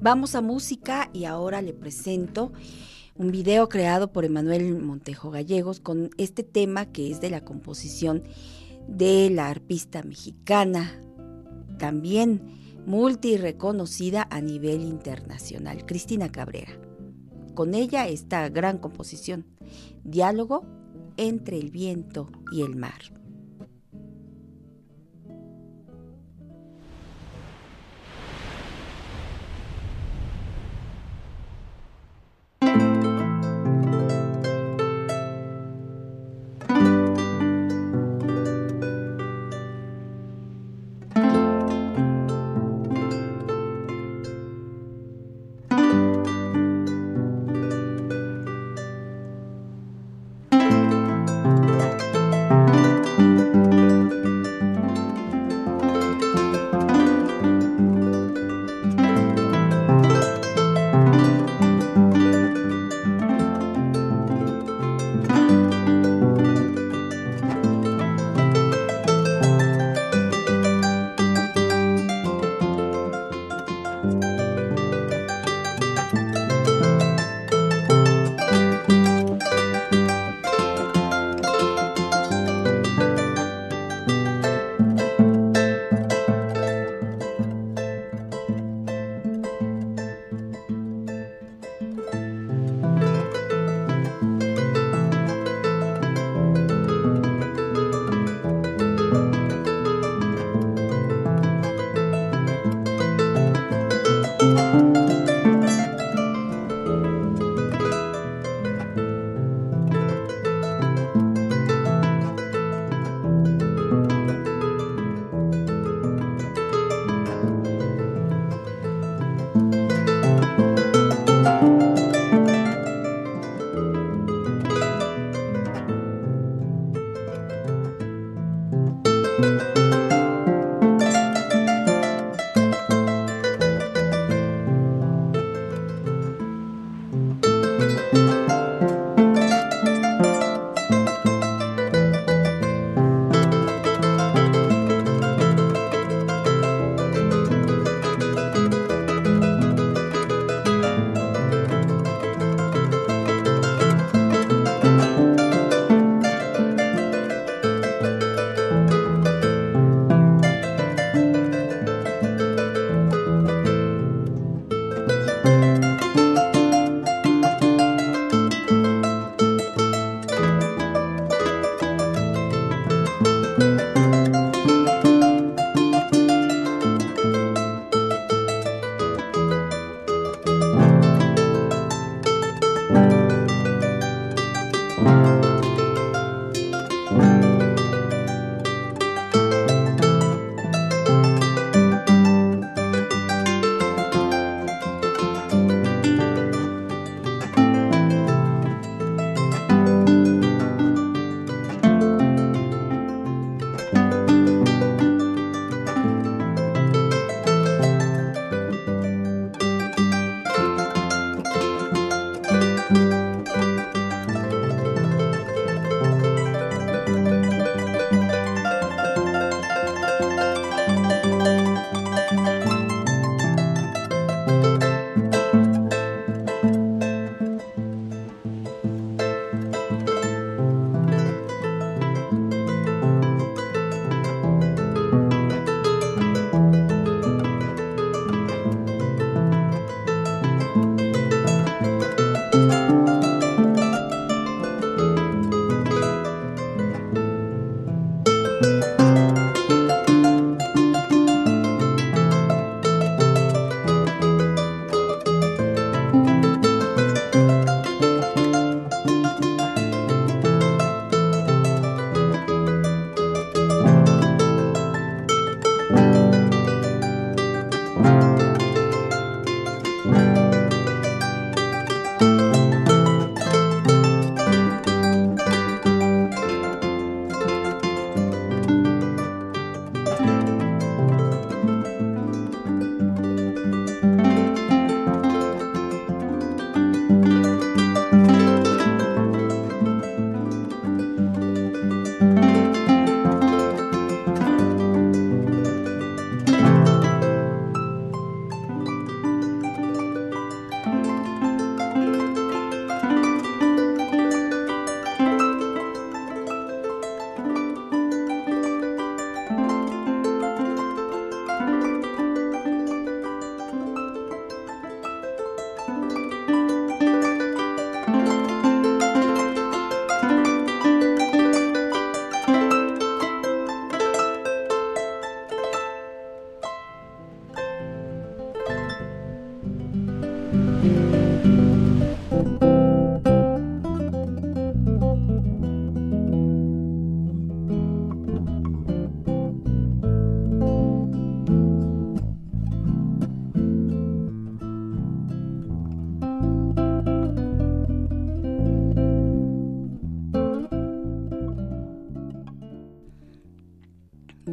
B: Vamos a música y ahora le presento un video creado por Emanuel Montejo Gallegos con este tema que es de la composición de la arpista mexicana, también multi reconocida a nivel internacional, Cristina Cabrera. Con ella esta gran composición, Diálogo entre el viento y el mar.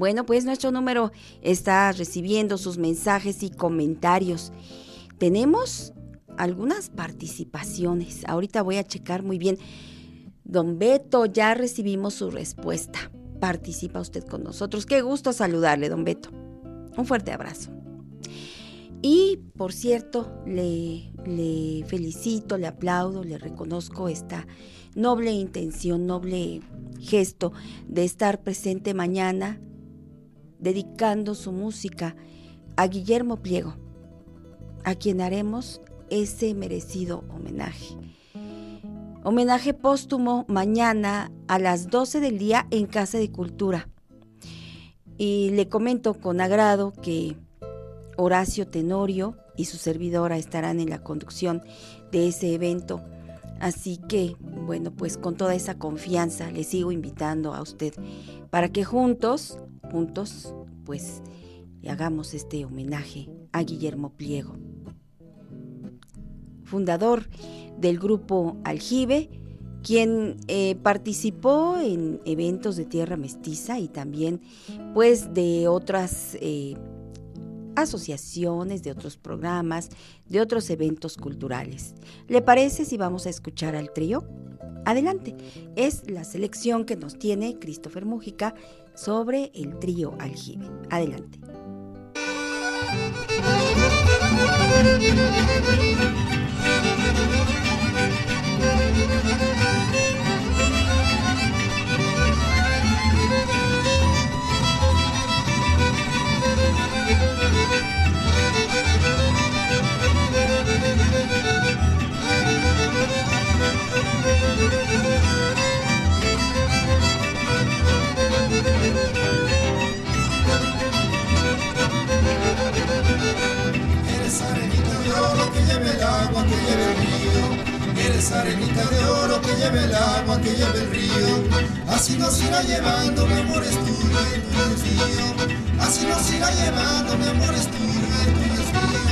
B: Bueno, pues nuestro número está recibiendo sus mensajes y comentarios. Tenemos algunas participaciones. Ahorita voy a checar muy bien. Don Beto, ya recibimos su respuesta. Participa usted con nosotros. Qué gusto saludarle, don Beto. Un fuerte abrazo. Y, por cierto, le, le felicito, le aplaudo, le reconozco esta noble intención, noble gesto de estar presente mañana dedicando su música a Guillermo Pliego, a quien haremos ese merecido homenaje. Homenaje póstumo mañana a las 12 del día en Casa de Cultura. Y le comento con agrado que Horacio Tenorio y su servidora estarán en la conducción de ese evento. Así que, bueno, pues con toda esa confianza le sigo invitando a usted para que juntos juntos, pues, hagamos este homenaje a Guillermo Pliego, fundador del grupo Aljibe, quien eh, participó en eventos de tierra mestiza y también pues de otras eh, asociaciones, de otros programas, de otros eventos culturales. ¿Le parece si vamos a escuchar al trío? Adelante, es la selección que nos tiene Christopher Mújica sobre el trío aljibe. Adelante.
J: Arenita de oro que lleve el agua, que lleve el río. Así nos irá llevando, mi amor es tuyo y mío. Así nos irá llevando, mi amor es tuyo y es mío.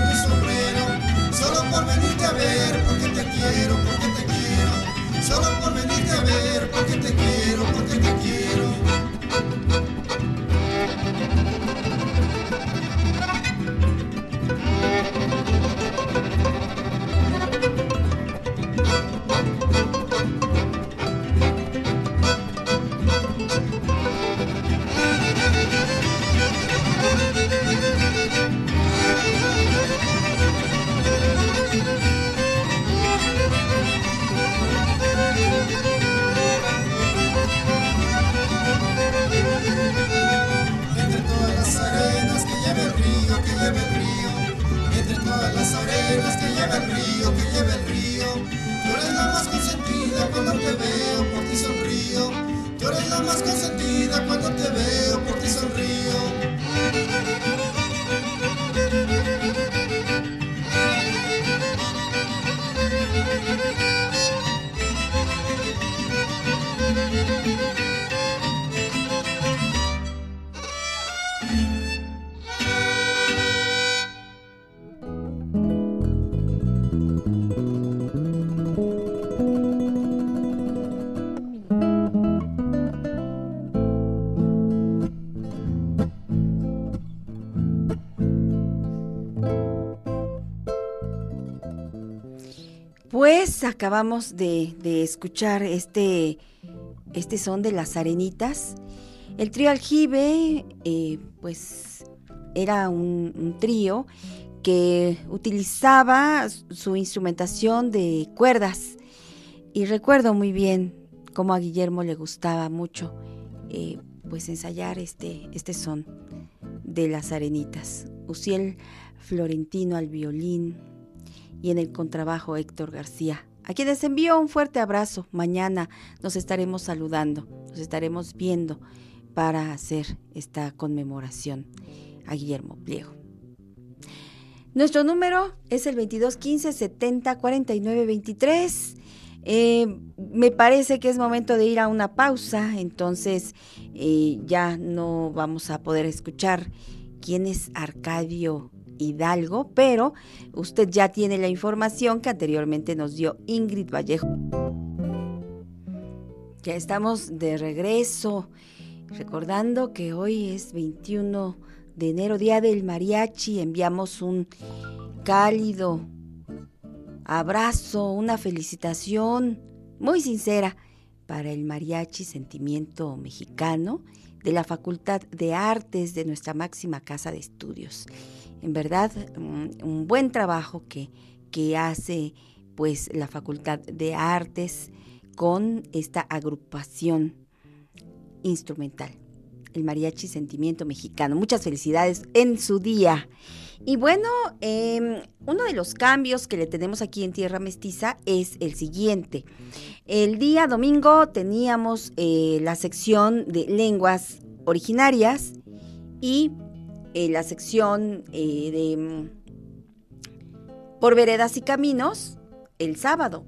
J: por venirte a ver, porque te quiero, porque te quiero, solo por venirte a ver, porque te quiero, porque te quiero.
B: Acabamos de, escuchar este este son de las arenitas. El trío aljibe, eh, pues era un, un trío que utilizaba su instrumentación de cuerdas. Y recuerdo muy bien cómo a Guillermo le gustaba mucho eh, pues ensayar este, este son de las arenitas. Uciel Florentino al violín y en el contrabajo Héctor García, a quienes envío un fuerte abrazo. Mañana nos estaremos saludando, nos estaremos viendo para hacer esta conmemoración a Guillermo Pliego. Nuestro número es el 2215 70 49 23. me parece que es momento de ir a una pausa, entonces eh, ya no vamos a poder escuchar quién es Arcadio Hidalgo, pero usted ya tiene la información que anteriormente nos dio Ingrid Vallejo. Ya estamos de regreso, recordando que hoy es 21 de enero, Día del Mariachi, enviamos un cálido abrazo, una felicitación muy sincera para el Mariachi Sentimiento Mexicano de la Facultad de Artes de nuestra máxima casa de estudios. En verdad, un buen trabajo que, que hace pues la Facultad de Artes con esta agrupación instrumental el mariachi sentimiento mexicano. Muchas felicidades en su día. Y bueno, em, uno de los cambios que le tenemos aquí en Tierra Mestiza es el siguiente. El día domingo teníamos eh, la sección de lenguas originarias y eh, la sección eh, de mm, por veredas y caminos el sábado.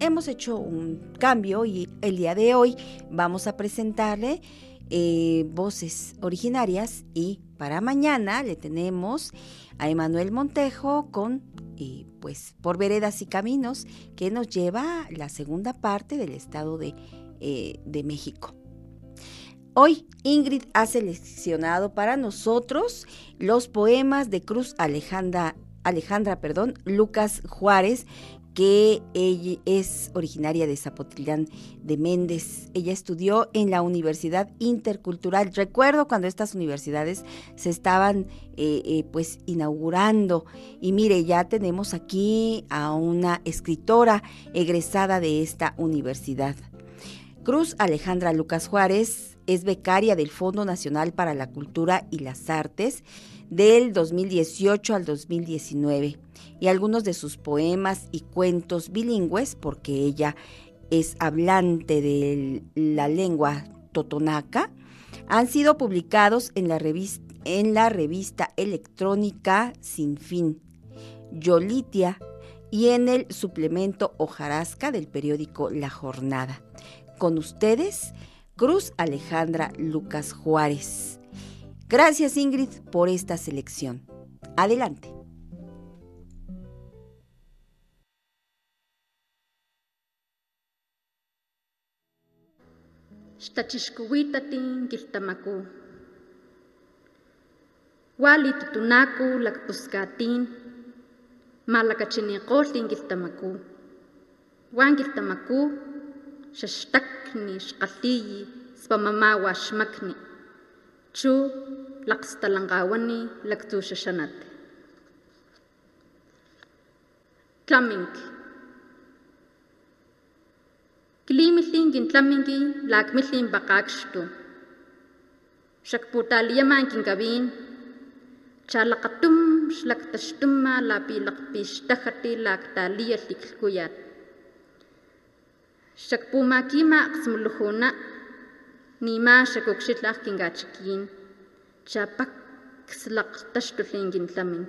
B: Hemos hecho un cambio y el día de hoy vamos a presentarle eh, voces originarias y para mañana le tenemos a Emanuel Montejo con eh, pues por veredas y caminos que nos lleva la segunda parte del estado de, de México. Hoy Ingrid ha seleccionado para nosotros los poemas de Cruz Alejandra, Alejandra perdón, Lucas Juárez, que ella es originaria de Zapotlán de Méndez. Ella estudió en la Universidad Intercultural. Recuerdo cuando estas universidades se estaban eh, eh, pues inaugurando y mire, ya tenemos aquí a una escritora egresada de esta universidad. Cruz Alejandra Lucas Juárez es becaria del Fondo Nacional para la Cultura y las Artes del 2018 al 2019 y algunos de sus poemas y cuentos bilingües, porque ella es hablante de la lengua totonaca, han sido publicados en la revista, electrónica Sin Fin, Yolitia, y en el suplemento Hojarasca del periódico La Jornada. Con ustedes, Cruz Alejandra Lucas Juárez. Gracias Ingrid por esta selección. Adelante.
K: Xtachixkuitatin kiltamaku. Wali tutunaku lakpuskatin, malakachiniqoltin kiltamaku. Wan kiltamaku, ششتكني شقثي سبا ماما واشمكني. تشو لقص تلنغاوني لكتو ششند تلمينك كلي مثلين جن تلمينكي لاك مثلين بقاكشتو شك بوتا ليمان جن قبين شالقتم شلك تشتم لابي لقبي شتختي لاك تاليه لكتو Xakpuma kima xmulujuna nima xakuxitlaj kinkachkin chapak xlaq taxtulin kintlamin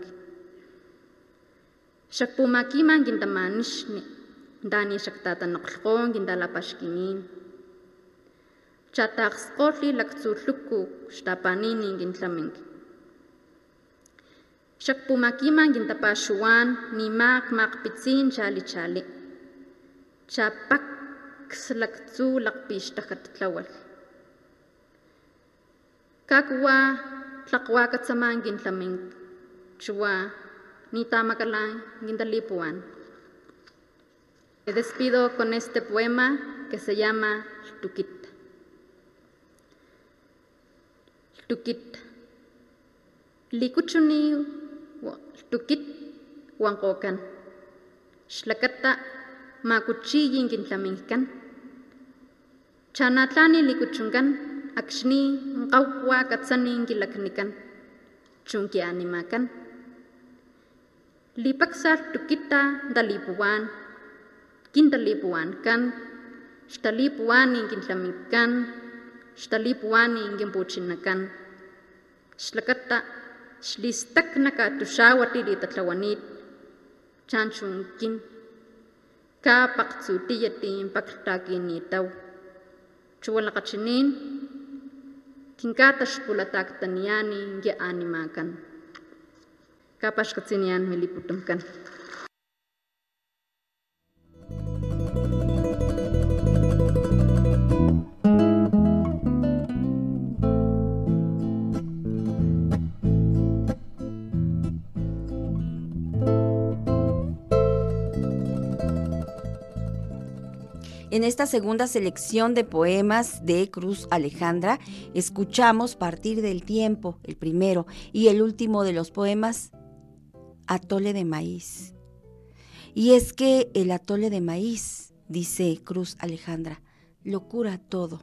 K: xakpuma kima kintamanixni dani xaktatanoqlhkon kintalapaxkinin chataqskgolhi laktsulhuku xtapanini kintlamin xakpuma kima kintapaxuan nima kmaqpitsin chali chali chapak كسلك تزولق بيش تخت تلول كاكوا تلقوا كتسمان جين تلمين شوا نيتا مكلان جين تليبوان Me despido con este poema que se llama Tukit. Tukit. Likuchuni Tukit Wankokan. Shlakata makuchiyin kintlamikan chanatlani likuchunkan akshni ngawwa katsani nkilaknikan chungki animakan Lipaksar tukita ntalipuwan kintalipuwankan shtalipuan kintlamikan xtalipuwani kinpuchinakan kan. xlakata xlistaknaka tuxawatili tatlawanit. Chanchungkin, Kapaq tzutiyati paktakinitaw. Chualakachinin, kinkatax pulatak taniyani, ya animakan. Kapaxkatzinyan, miliputumkan.
B: En esta segunda selección de poemas de Cruz Alejandra, escuchamos Partir del Tiempo, el primero, y el último de los poemas, Atole de Maíz. Y es que el atole de maíz, dice Cruz Alejandra, lo cura todo.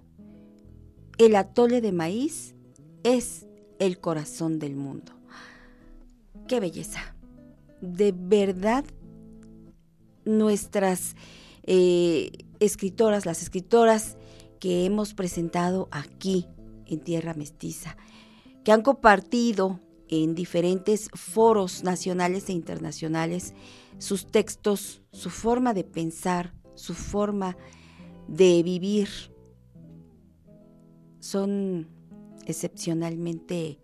B: El atole de maíz es el corazón del mundo. ¡Qué belleza! De verdad, nuestras... Eh, escritoras, las escritoras que hemos presentado aquí en Tierra Mestiza, que han compartido en diferentes foros nacionales e internacionales sus textos, su forma de pensar, su forma de vivir. Son excepcionalmente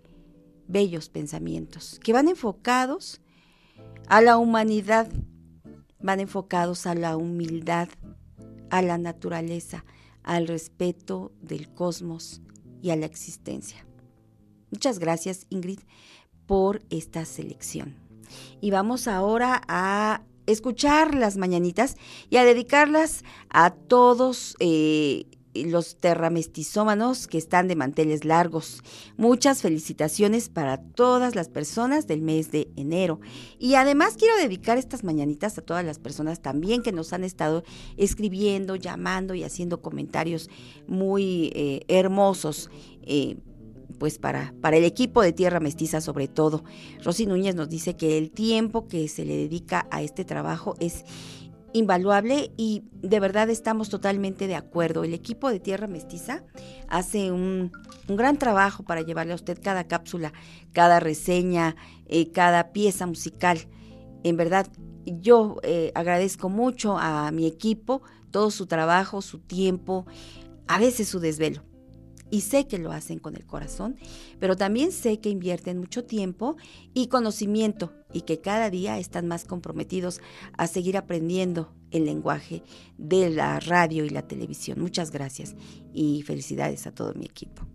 B: bellos pensamientos que van enfocados a la humanidad, van enfocados a la humildad, a la naturaleza, al respeto del cosmos y a la existencia. Muchas gracias Ingrid por esta selección. Y vamos ahora a escuchar las mañanitas y a dedicarlas a todos eh, los terramestizómanos que están de manteles largos. Muchas felicitaciones para todas las personas del mes de enero. Y además quiero dedicar estas mañanitas a todas las personas también que nos han estado escribiendo, llamando y haciendo comentarios muy eh, hermosos. Eh, pues para, para el equipo de Tierra Mestiza sobre todo. Rosy Núñez nos dice que el tiempo que se le dedica a este trabajo es invaluable y de verdad estamos totalmente de acuerdo. El equipo de Tierra Mestiza hace un, gran trabajo para llevarle a usted cada cápsula, cada reseña, eh, cada pieza musical. En verdad, yo eh, agradezco mucho a mi equipo todo su trabajo, su tiempo, a veces su desvelo y sé que lo hacen con el corazón, pero también sé que invierten mucho tiempo y conocimiento y que cada día están más comprometidos a seguir aprendiendo el lenguaje de la radio y la televisión. Muchas gracias y felicidades a todo mi equipo.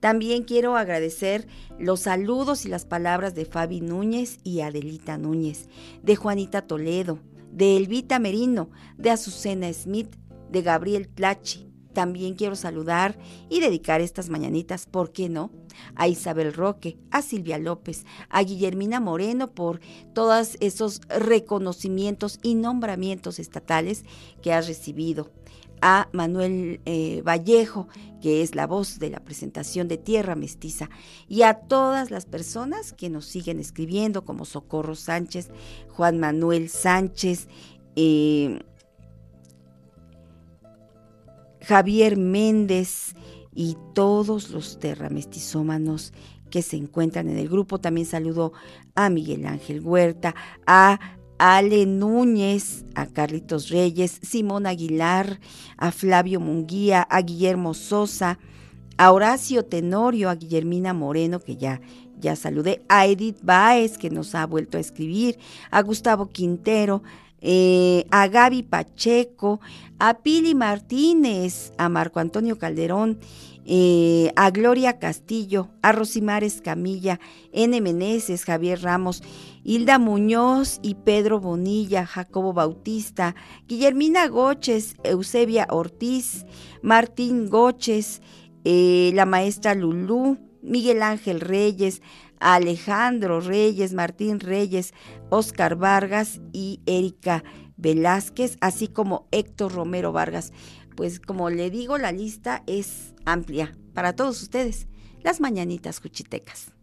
B: También quiero agradecer los saludos y las palabras de Fabi Núñez y Adelita Núñez, de Juanita Toledo, de Elvita Merino, de Azucena Smith, de Gabriel Tlachi, también quiero saludar y dedicar estas mañanitas, ¿por qué no? A Isabel Roque, a Silvia López, a Guillermina Moreno por todos esos reconocimientos y nombramientos estatales que has recibido. A Manuel eh, Vallejo, que es la voz de la presentación de Tierra Mestiza, y a todas las personas que nos siguen escribiendo, como Socorro Sánchez, Juan Manuel Sánchez, eh, Javier Méndez y todos los terramestizómanos que se encuentran en el grupo. También saludo a Miguel Ángel Huerta, a Ale Núñez, a Carlitos Reyes, Simón Aguilar, a Flavio Munguía, a Guillermo Sosa, a Horacio Tenorio, a Guillermina Moreno, que ya, ya saludé, a Edith Baez, que nos ha vuelto a escribir, a Gustavo Quintero, eh, a Gaby Pacheco, a Pili Martínez, a Marco Antonio Calderón, eh, a Gloria Castillo, a Rosimares Camilla, N. Meneses, Javier Ramos, Hilda Muñoz y Pedro Bonilla, Jacobo Bautista, Guillermina Goches, Eusebia Ortiz, Martín Goches, eh, la maestra Lulú, Miguel Ángel Reyes, Alejandro Reyes, Martín Reyes, Oscar Vargas y Erika Velázquez, así como Héctor Romero Vargas. Pues como le digo, la lista es amplia para todos ustedes, las mañanitas cuchitecas.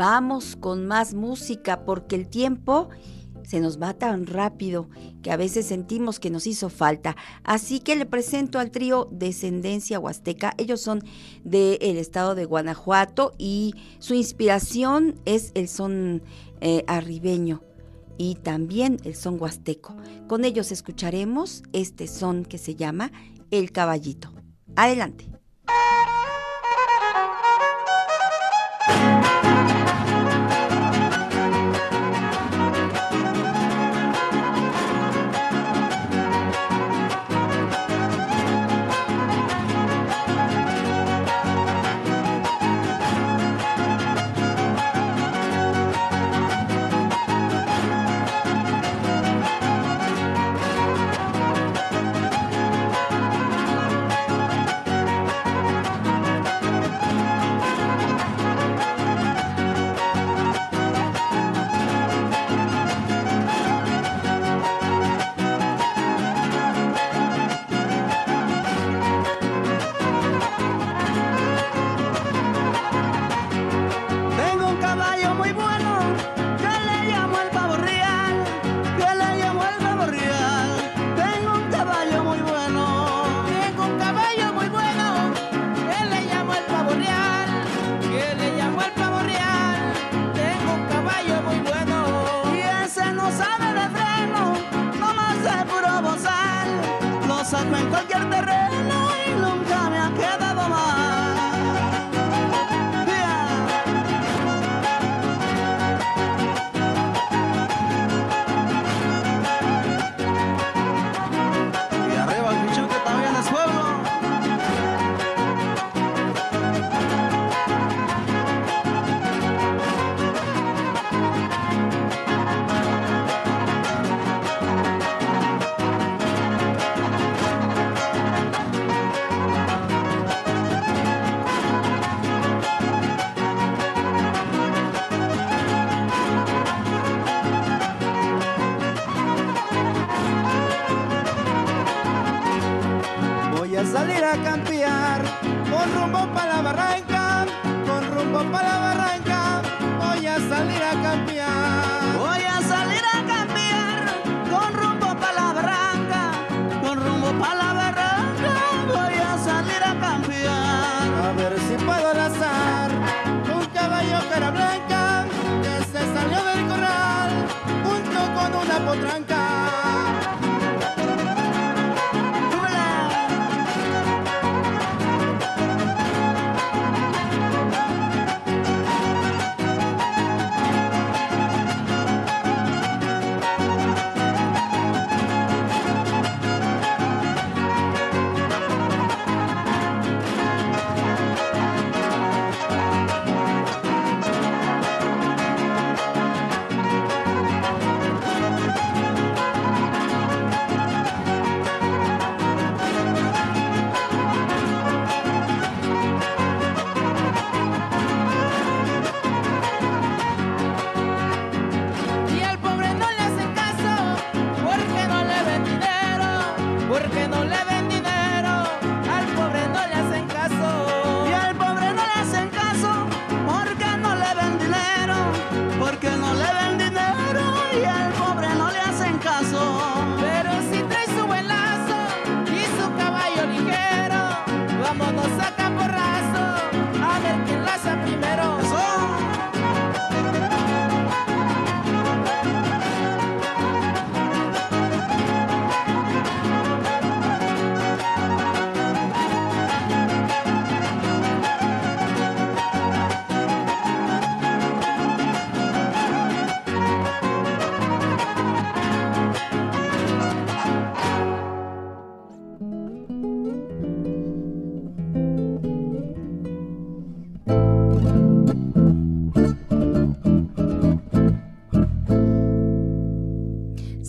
B: Vamos con más música porque el tiempo se nos va tan rápido que a veces sentimos que nos hizo falta. Así que le presento al trío Descendencia Huasteca. Ellos son del estado de Guanajuato y su inspiración es el son eh, arribeño y también el son huasteco. Con ellos escucharemos este son que se llama El Caballito. Adelante.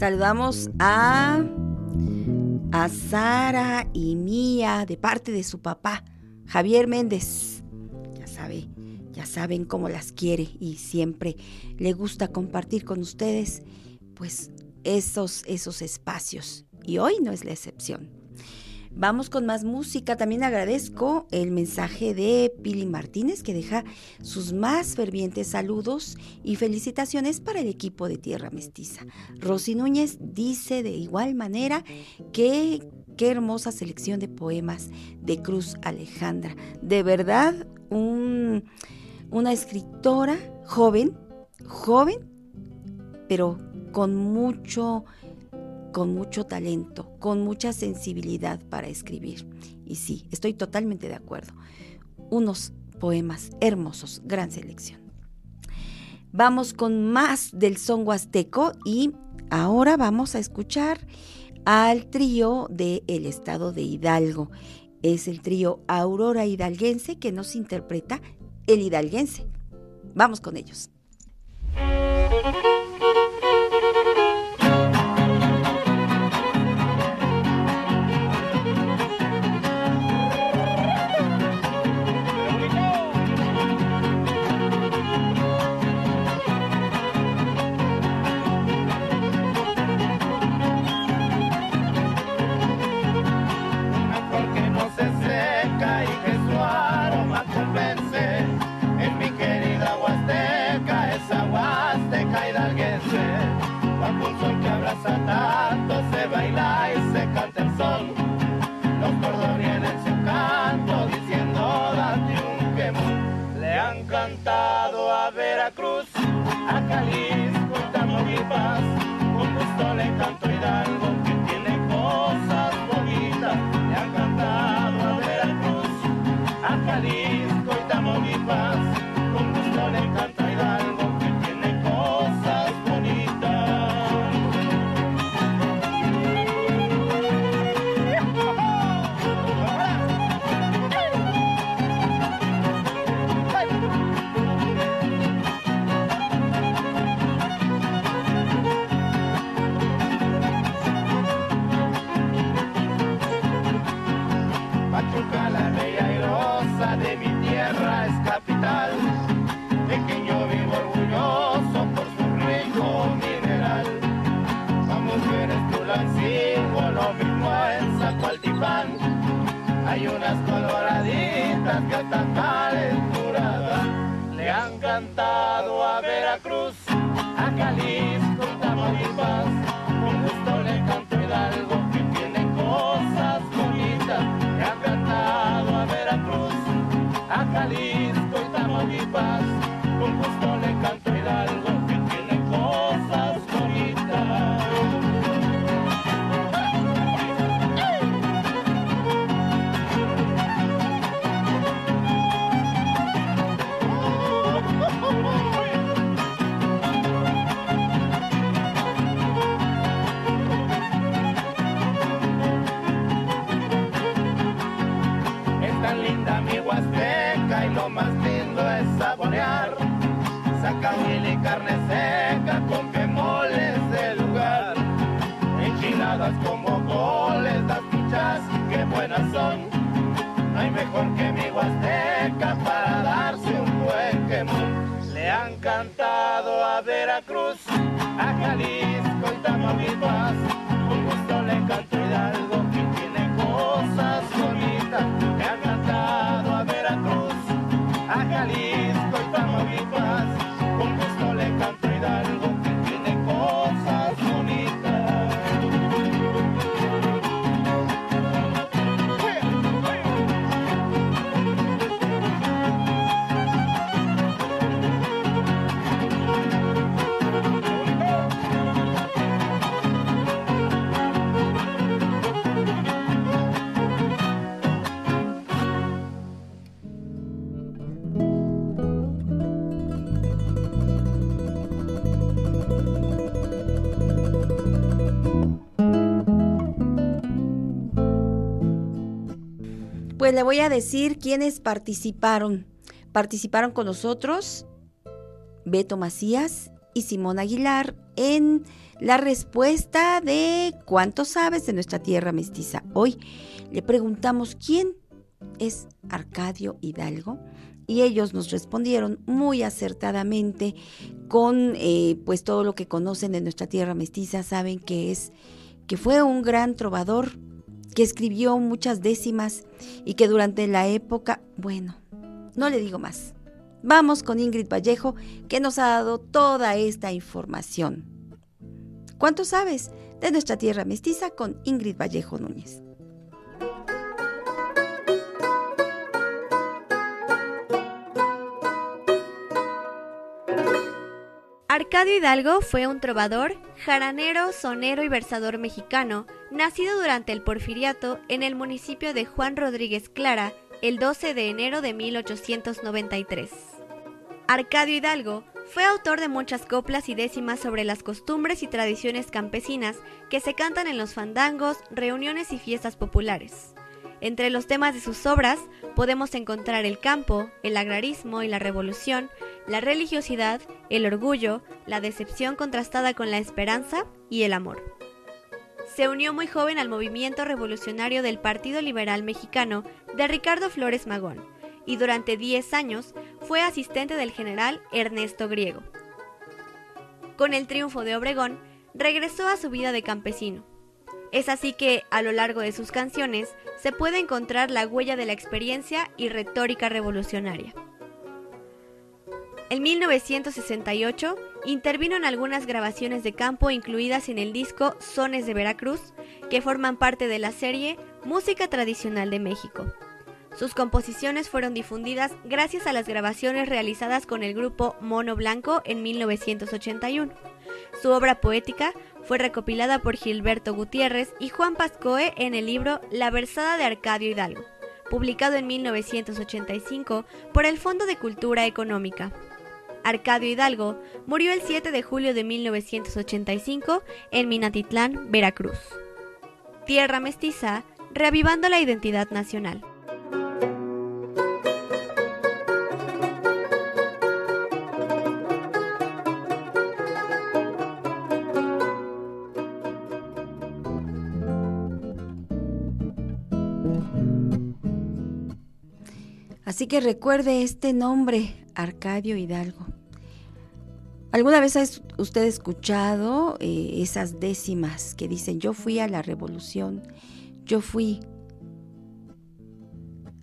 L: Saludamos a, a Sara y Mía de parte de su papá, Javier Méndez. Ya sabe, ya saben cómo las quiere y siempre le gusta compartir con ustedes pues esos, esos espacios. Y hoy no es la excepción. Vamos con más música. También agradezco el mensaje de Pili Martínez que deja sus más fervientes saludos y felicitaciones para el equipo de Tierra Mestiza. Rosy Núñez dice de igual manera que qué hermosa selección de poemas de Cruz Alejandra. De verdad, una escritora joven, joven, pero con mucho con mucho talento, con mucha sensibilidad para escribir. Y sí, estoy totalmente de acuerdo. Unos poemas hermosos, gran selección. Vamos con más del son huasteco y ahora vamos a escuchar al trío del el estado de Hidalgo. Es el trío Aurora Hidalguense que nos interpreta el hidalguense. Vamos con ellos. Pues le voy a decir quiénes participaron. Participaron con nosotros Beto Macías y Simón Aguilar
B: en la respuesta de cuánto sabes de nuestra tierra mestiza. Hoy le preguntamos quién es Arcadio Hidalgo y ellos nos respondieron muy acertadamente con eh, pues todo lo que conocen de nuestra tierra mestiza, saben que es que fue un gran trovador que escribió muchas décimas y que durante la época, bueno, no le digo más. Vamos con Ingrid Vallejo, que nos ha dado toda esta información. ¿Cuánto sabes de nuestra tierra mestiza con Ingrid Vallejo Núñez?
D: Arcadio Hidalgo fue un trovador, jaranero, sonero y versador mexicano, nacido durante el porfiriato en el municipio de Juan Rodríguez Clara, el 12 de enero de 1893. Arcadio Hidalgo fue autor de muchas coplas y décimas sobre las costumbres y tradiciones campesinas que se cantan en los fandangos, reuniones y fiestas populares. Entre los temas de sus obras podemos encontrar el campo, el agrarismo y la revolución, la religiosidad, el orgullo, la decepción contrastada con la esperanza y el amor. Se unió muy joven al movimiento revolucionario del Partido Liberal Mexicano de Ricardo Flores Magón y durante 10 años fue asistente del general Ernesto Griego. Con el triunfo de Obregón, regresó a su vida de campesino es así que, a lo largo de sus canciones, se puede encontrar la huella de la experiencia y retórica revolucionaria. En 1968 intervino en algunas grabaciones de campo incluidas en el disco Sones de Veracruz, que forman parte de la serie Música Tradicional de México. Sus composiciones fueron difundidas gracias a las grabaciones realizadas con el grupo Mono Blanco en 1981. Su obra poética fue recopilada por Gilberto Gutiérrez y Juan Pascoe en el libro La versada de Arcadio Hidalgo, publicado en 1985 por el Fondo de Cultura Económica. Arcadio Hidalgo murió el 7 de julio de 1985 en Minatitlán, Veracruz. Tierra mestiza, reavivando la identidad nacional.
B: Así que recuerde este nombre, Arcadio Hidalgo. ¿Alguna vez ha usted escuchado eh, esas décimas que dicen, yo fui a la revolución, yo fui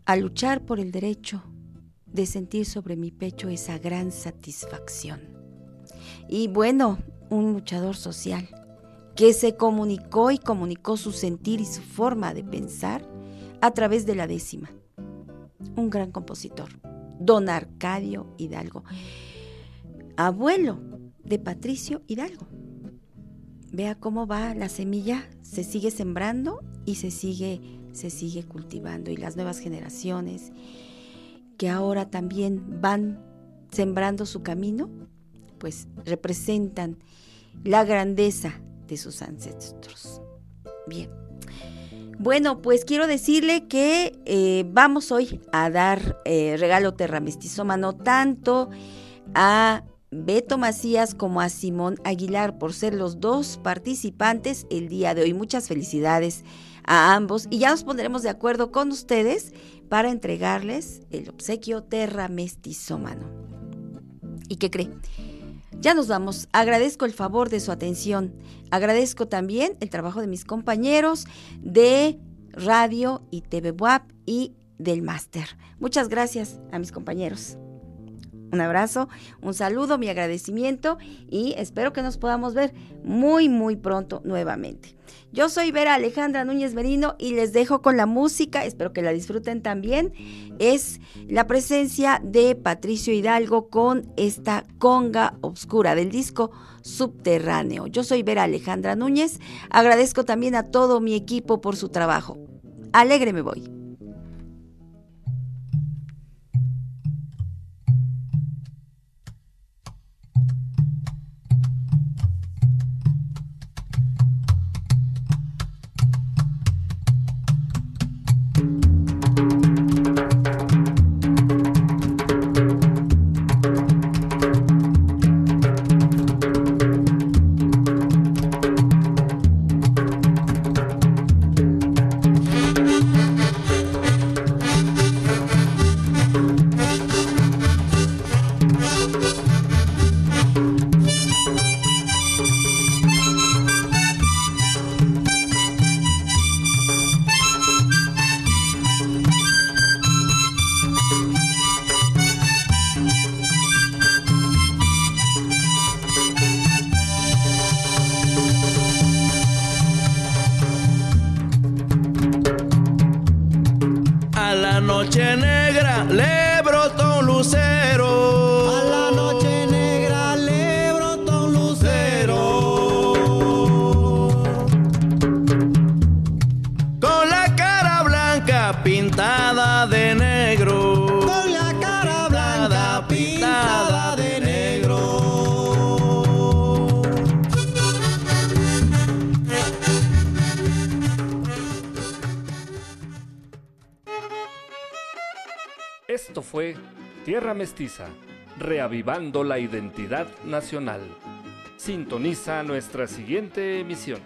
B: a luchar por el derecho de sentir sobre mi pecho esa gran satisfacción? Y bueno, un luchador social que se comunicó y comunicó su sentir y su forma de pensar a través de la décima un gran compositor, don Arcadio Hidalgo, abuelo de Patricio Hidalgo. Vea cómo va la semilla, se sigue sembrando y se sigue, se sigue cultivando. Y las nuevas generaciones que ahora también van sembrando su camino, pues representan la grandeza de sus ancestros. Bien. Bueno, pues quiero decirle que eh, vamos hoy a dar eh, regalo terramestizómano tanto a Beto Macías como a Simón Aguilar por ser los dos participantes el día de hoy. Muchas felicidades a ambos y ya nos pondremos de acuerdo con ustedes para entregarles el obsequio terramestizómano. ¿Y qué cree? Ya nos vamos. Agradezco el favor de su atención. Agradezco también el trabajo de mis compañeros de radio y TV WAP y del máster. Muchas gracias a mis compañeros. Un abrazo, un saludo, mi agradecimiento y espero que nos podamos ver muy, muy pronto nuevamente. Yo soy Vera Alejandra Núñez Merino y les dejo con la música, espero que la disfruten también. Es la presencia de Patricio Hidalgo con esta conga obscura del disco Subterráneo. Yo soy Vera Alejandra Núñez, agradezco también a todo mi equipo por su trabajo. Alegre me voy.
F: Reavivando la identidad nacional. Sintoniza nuestra siguiente emisión.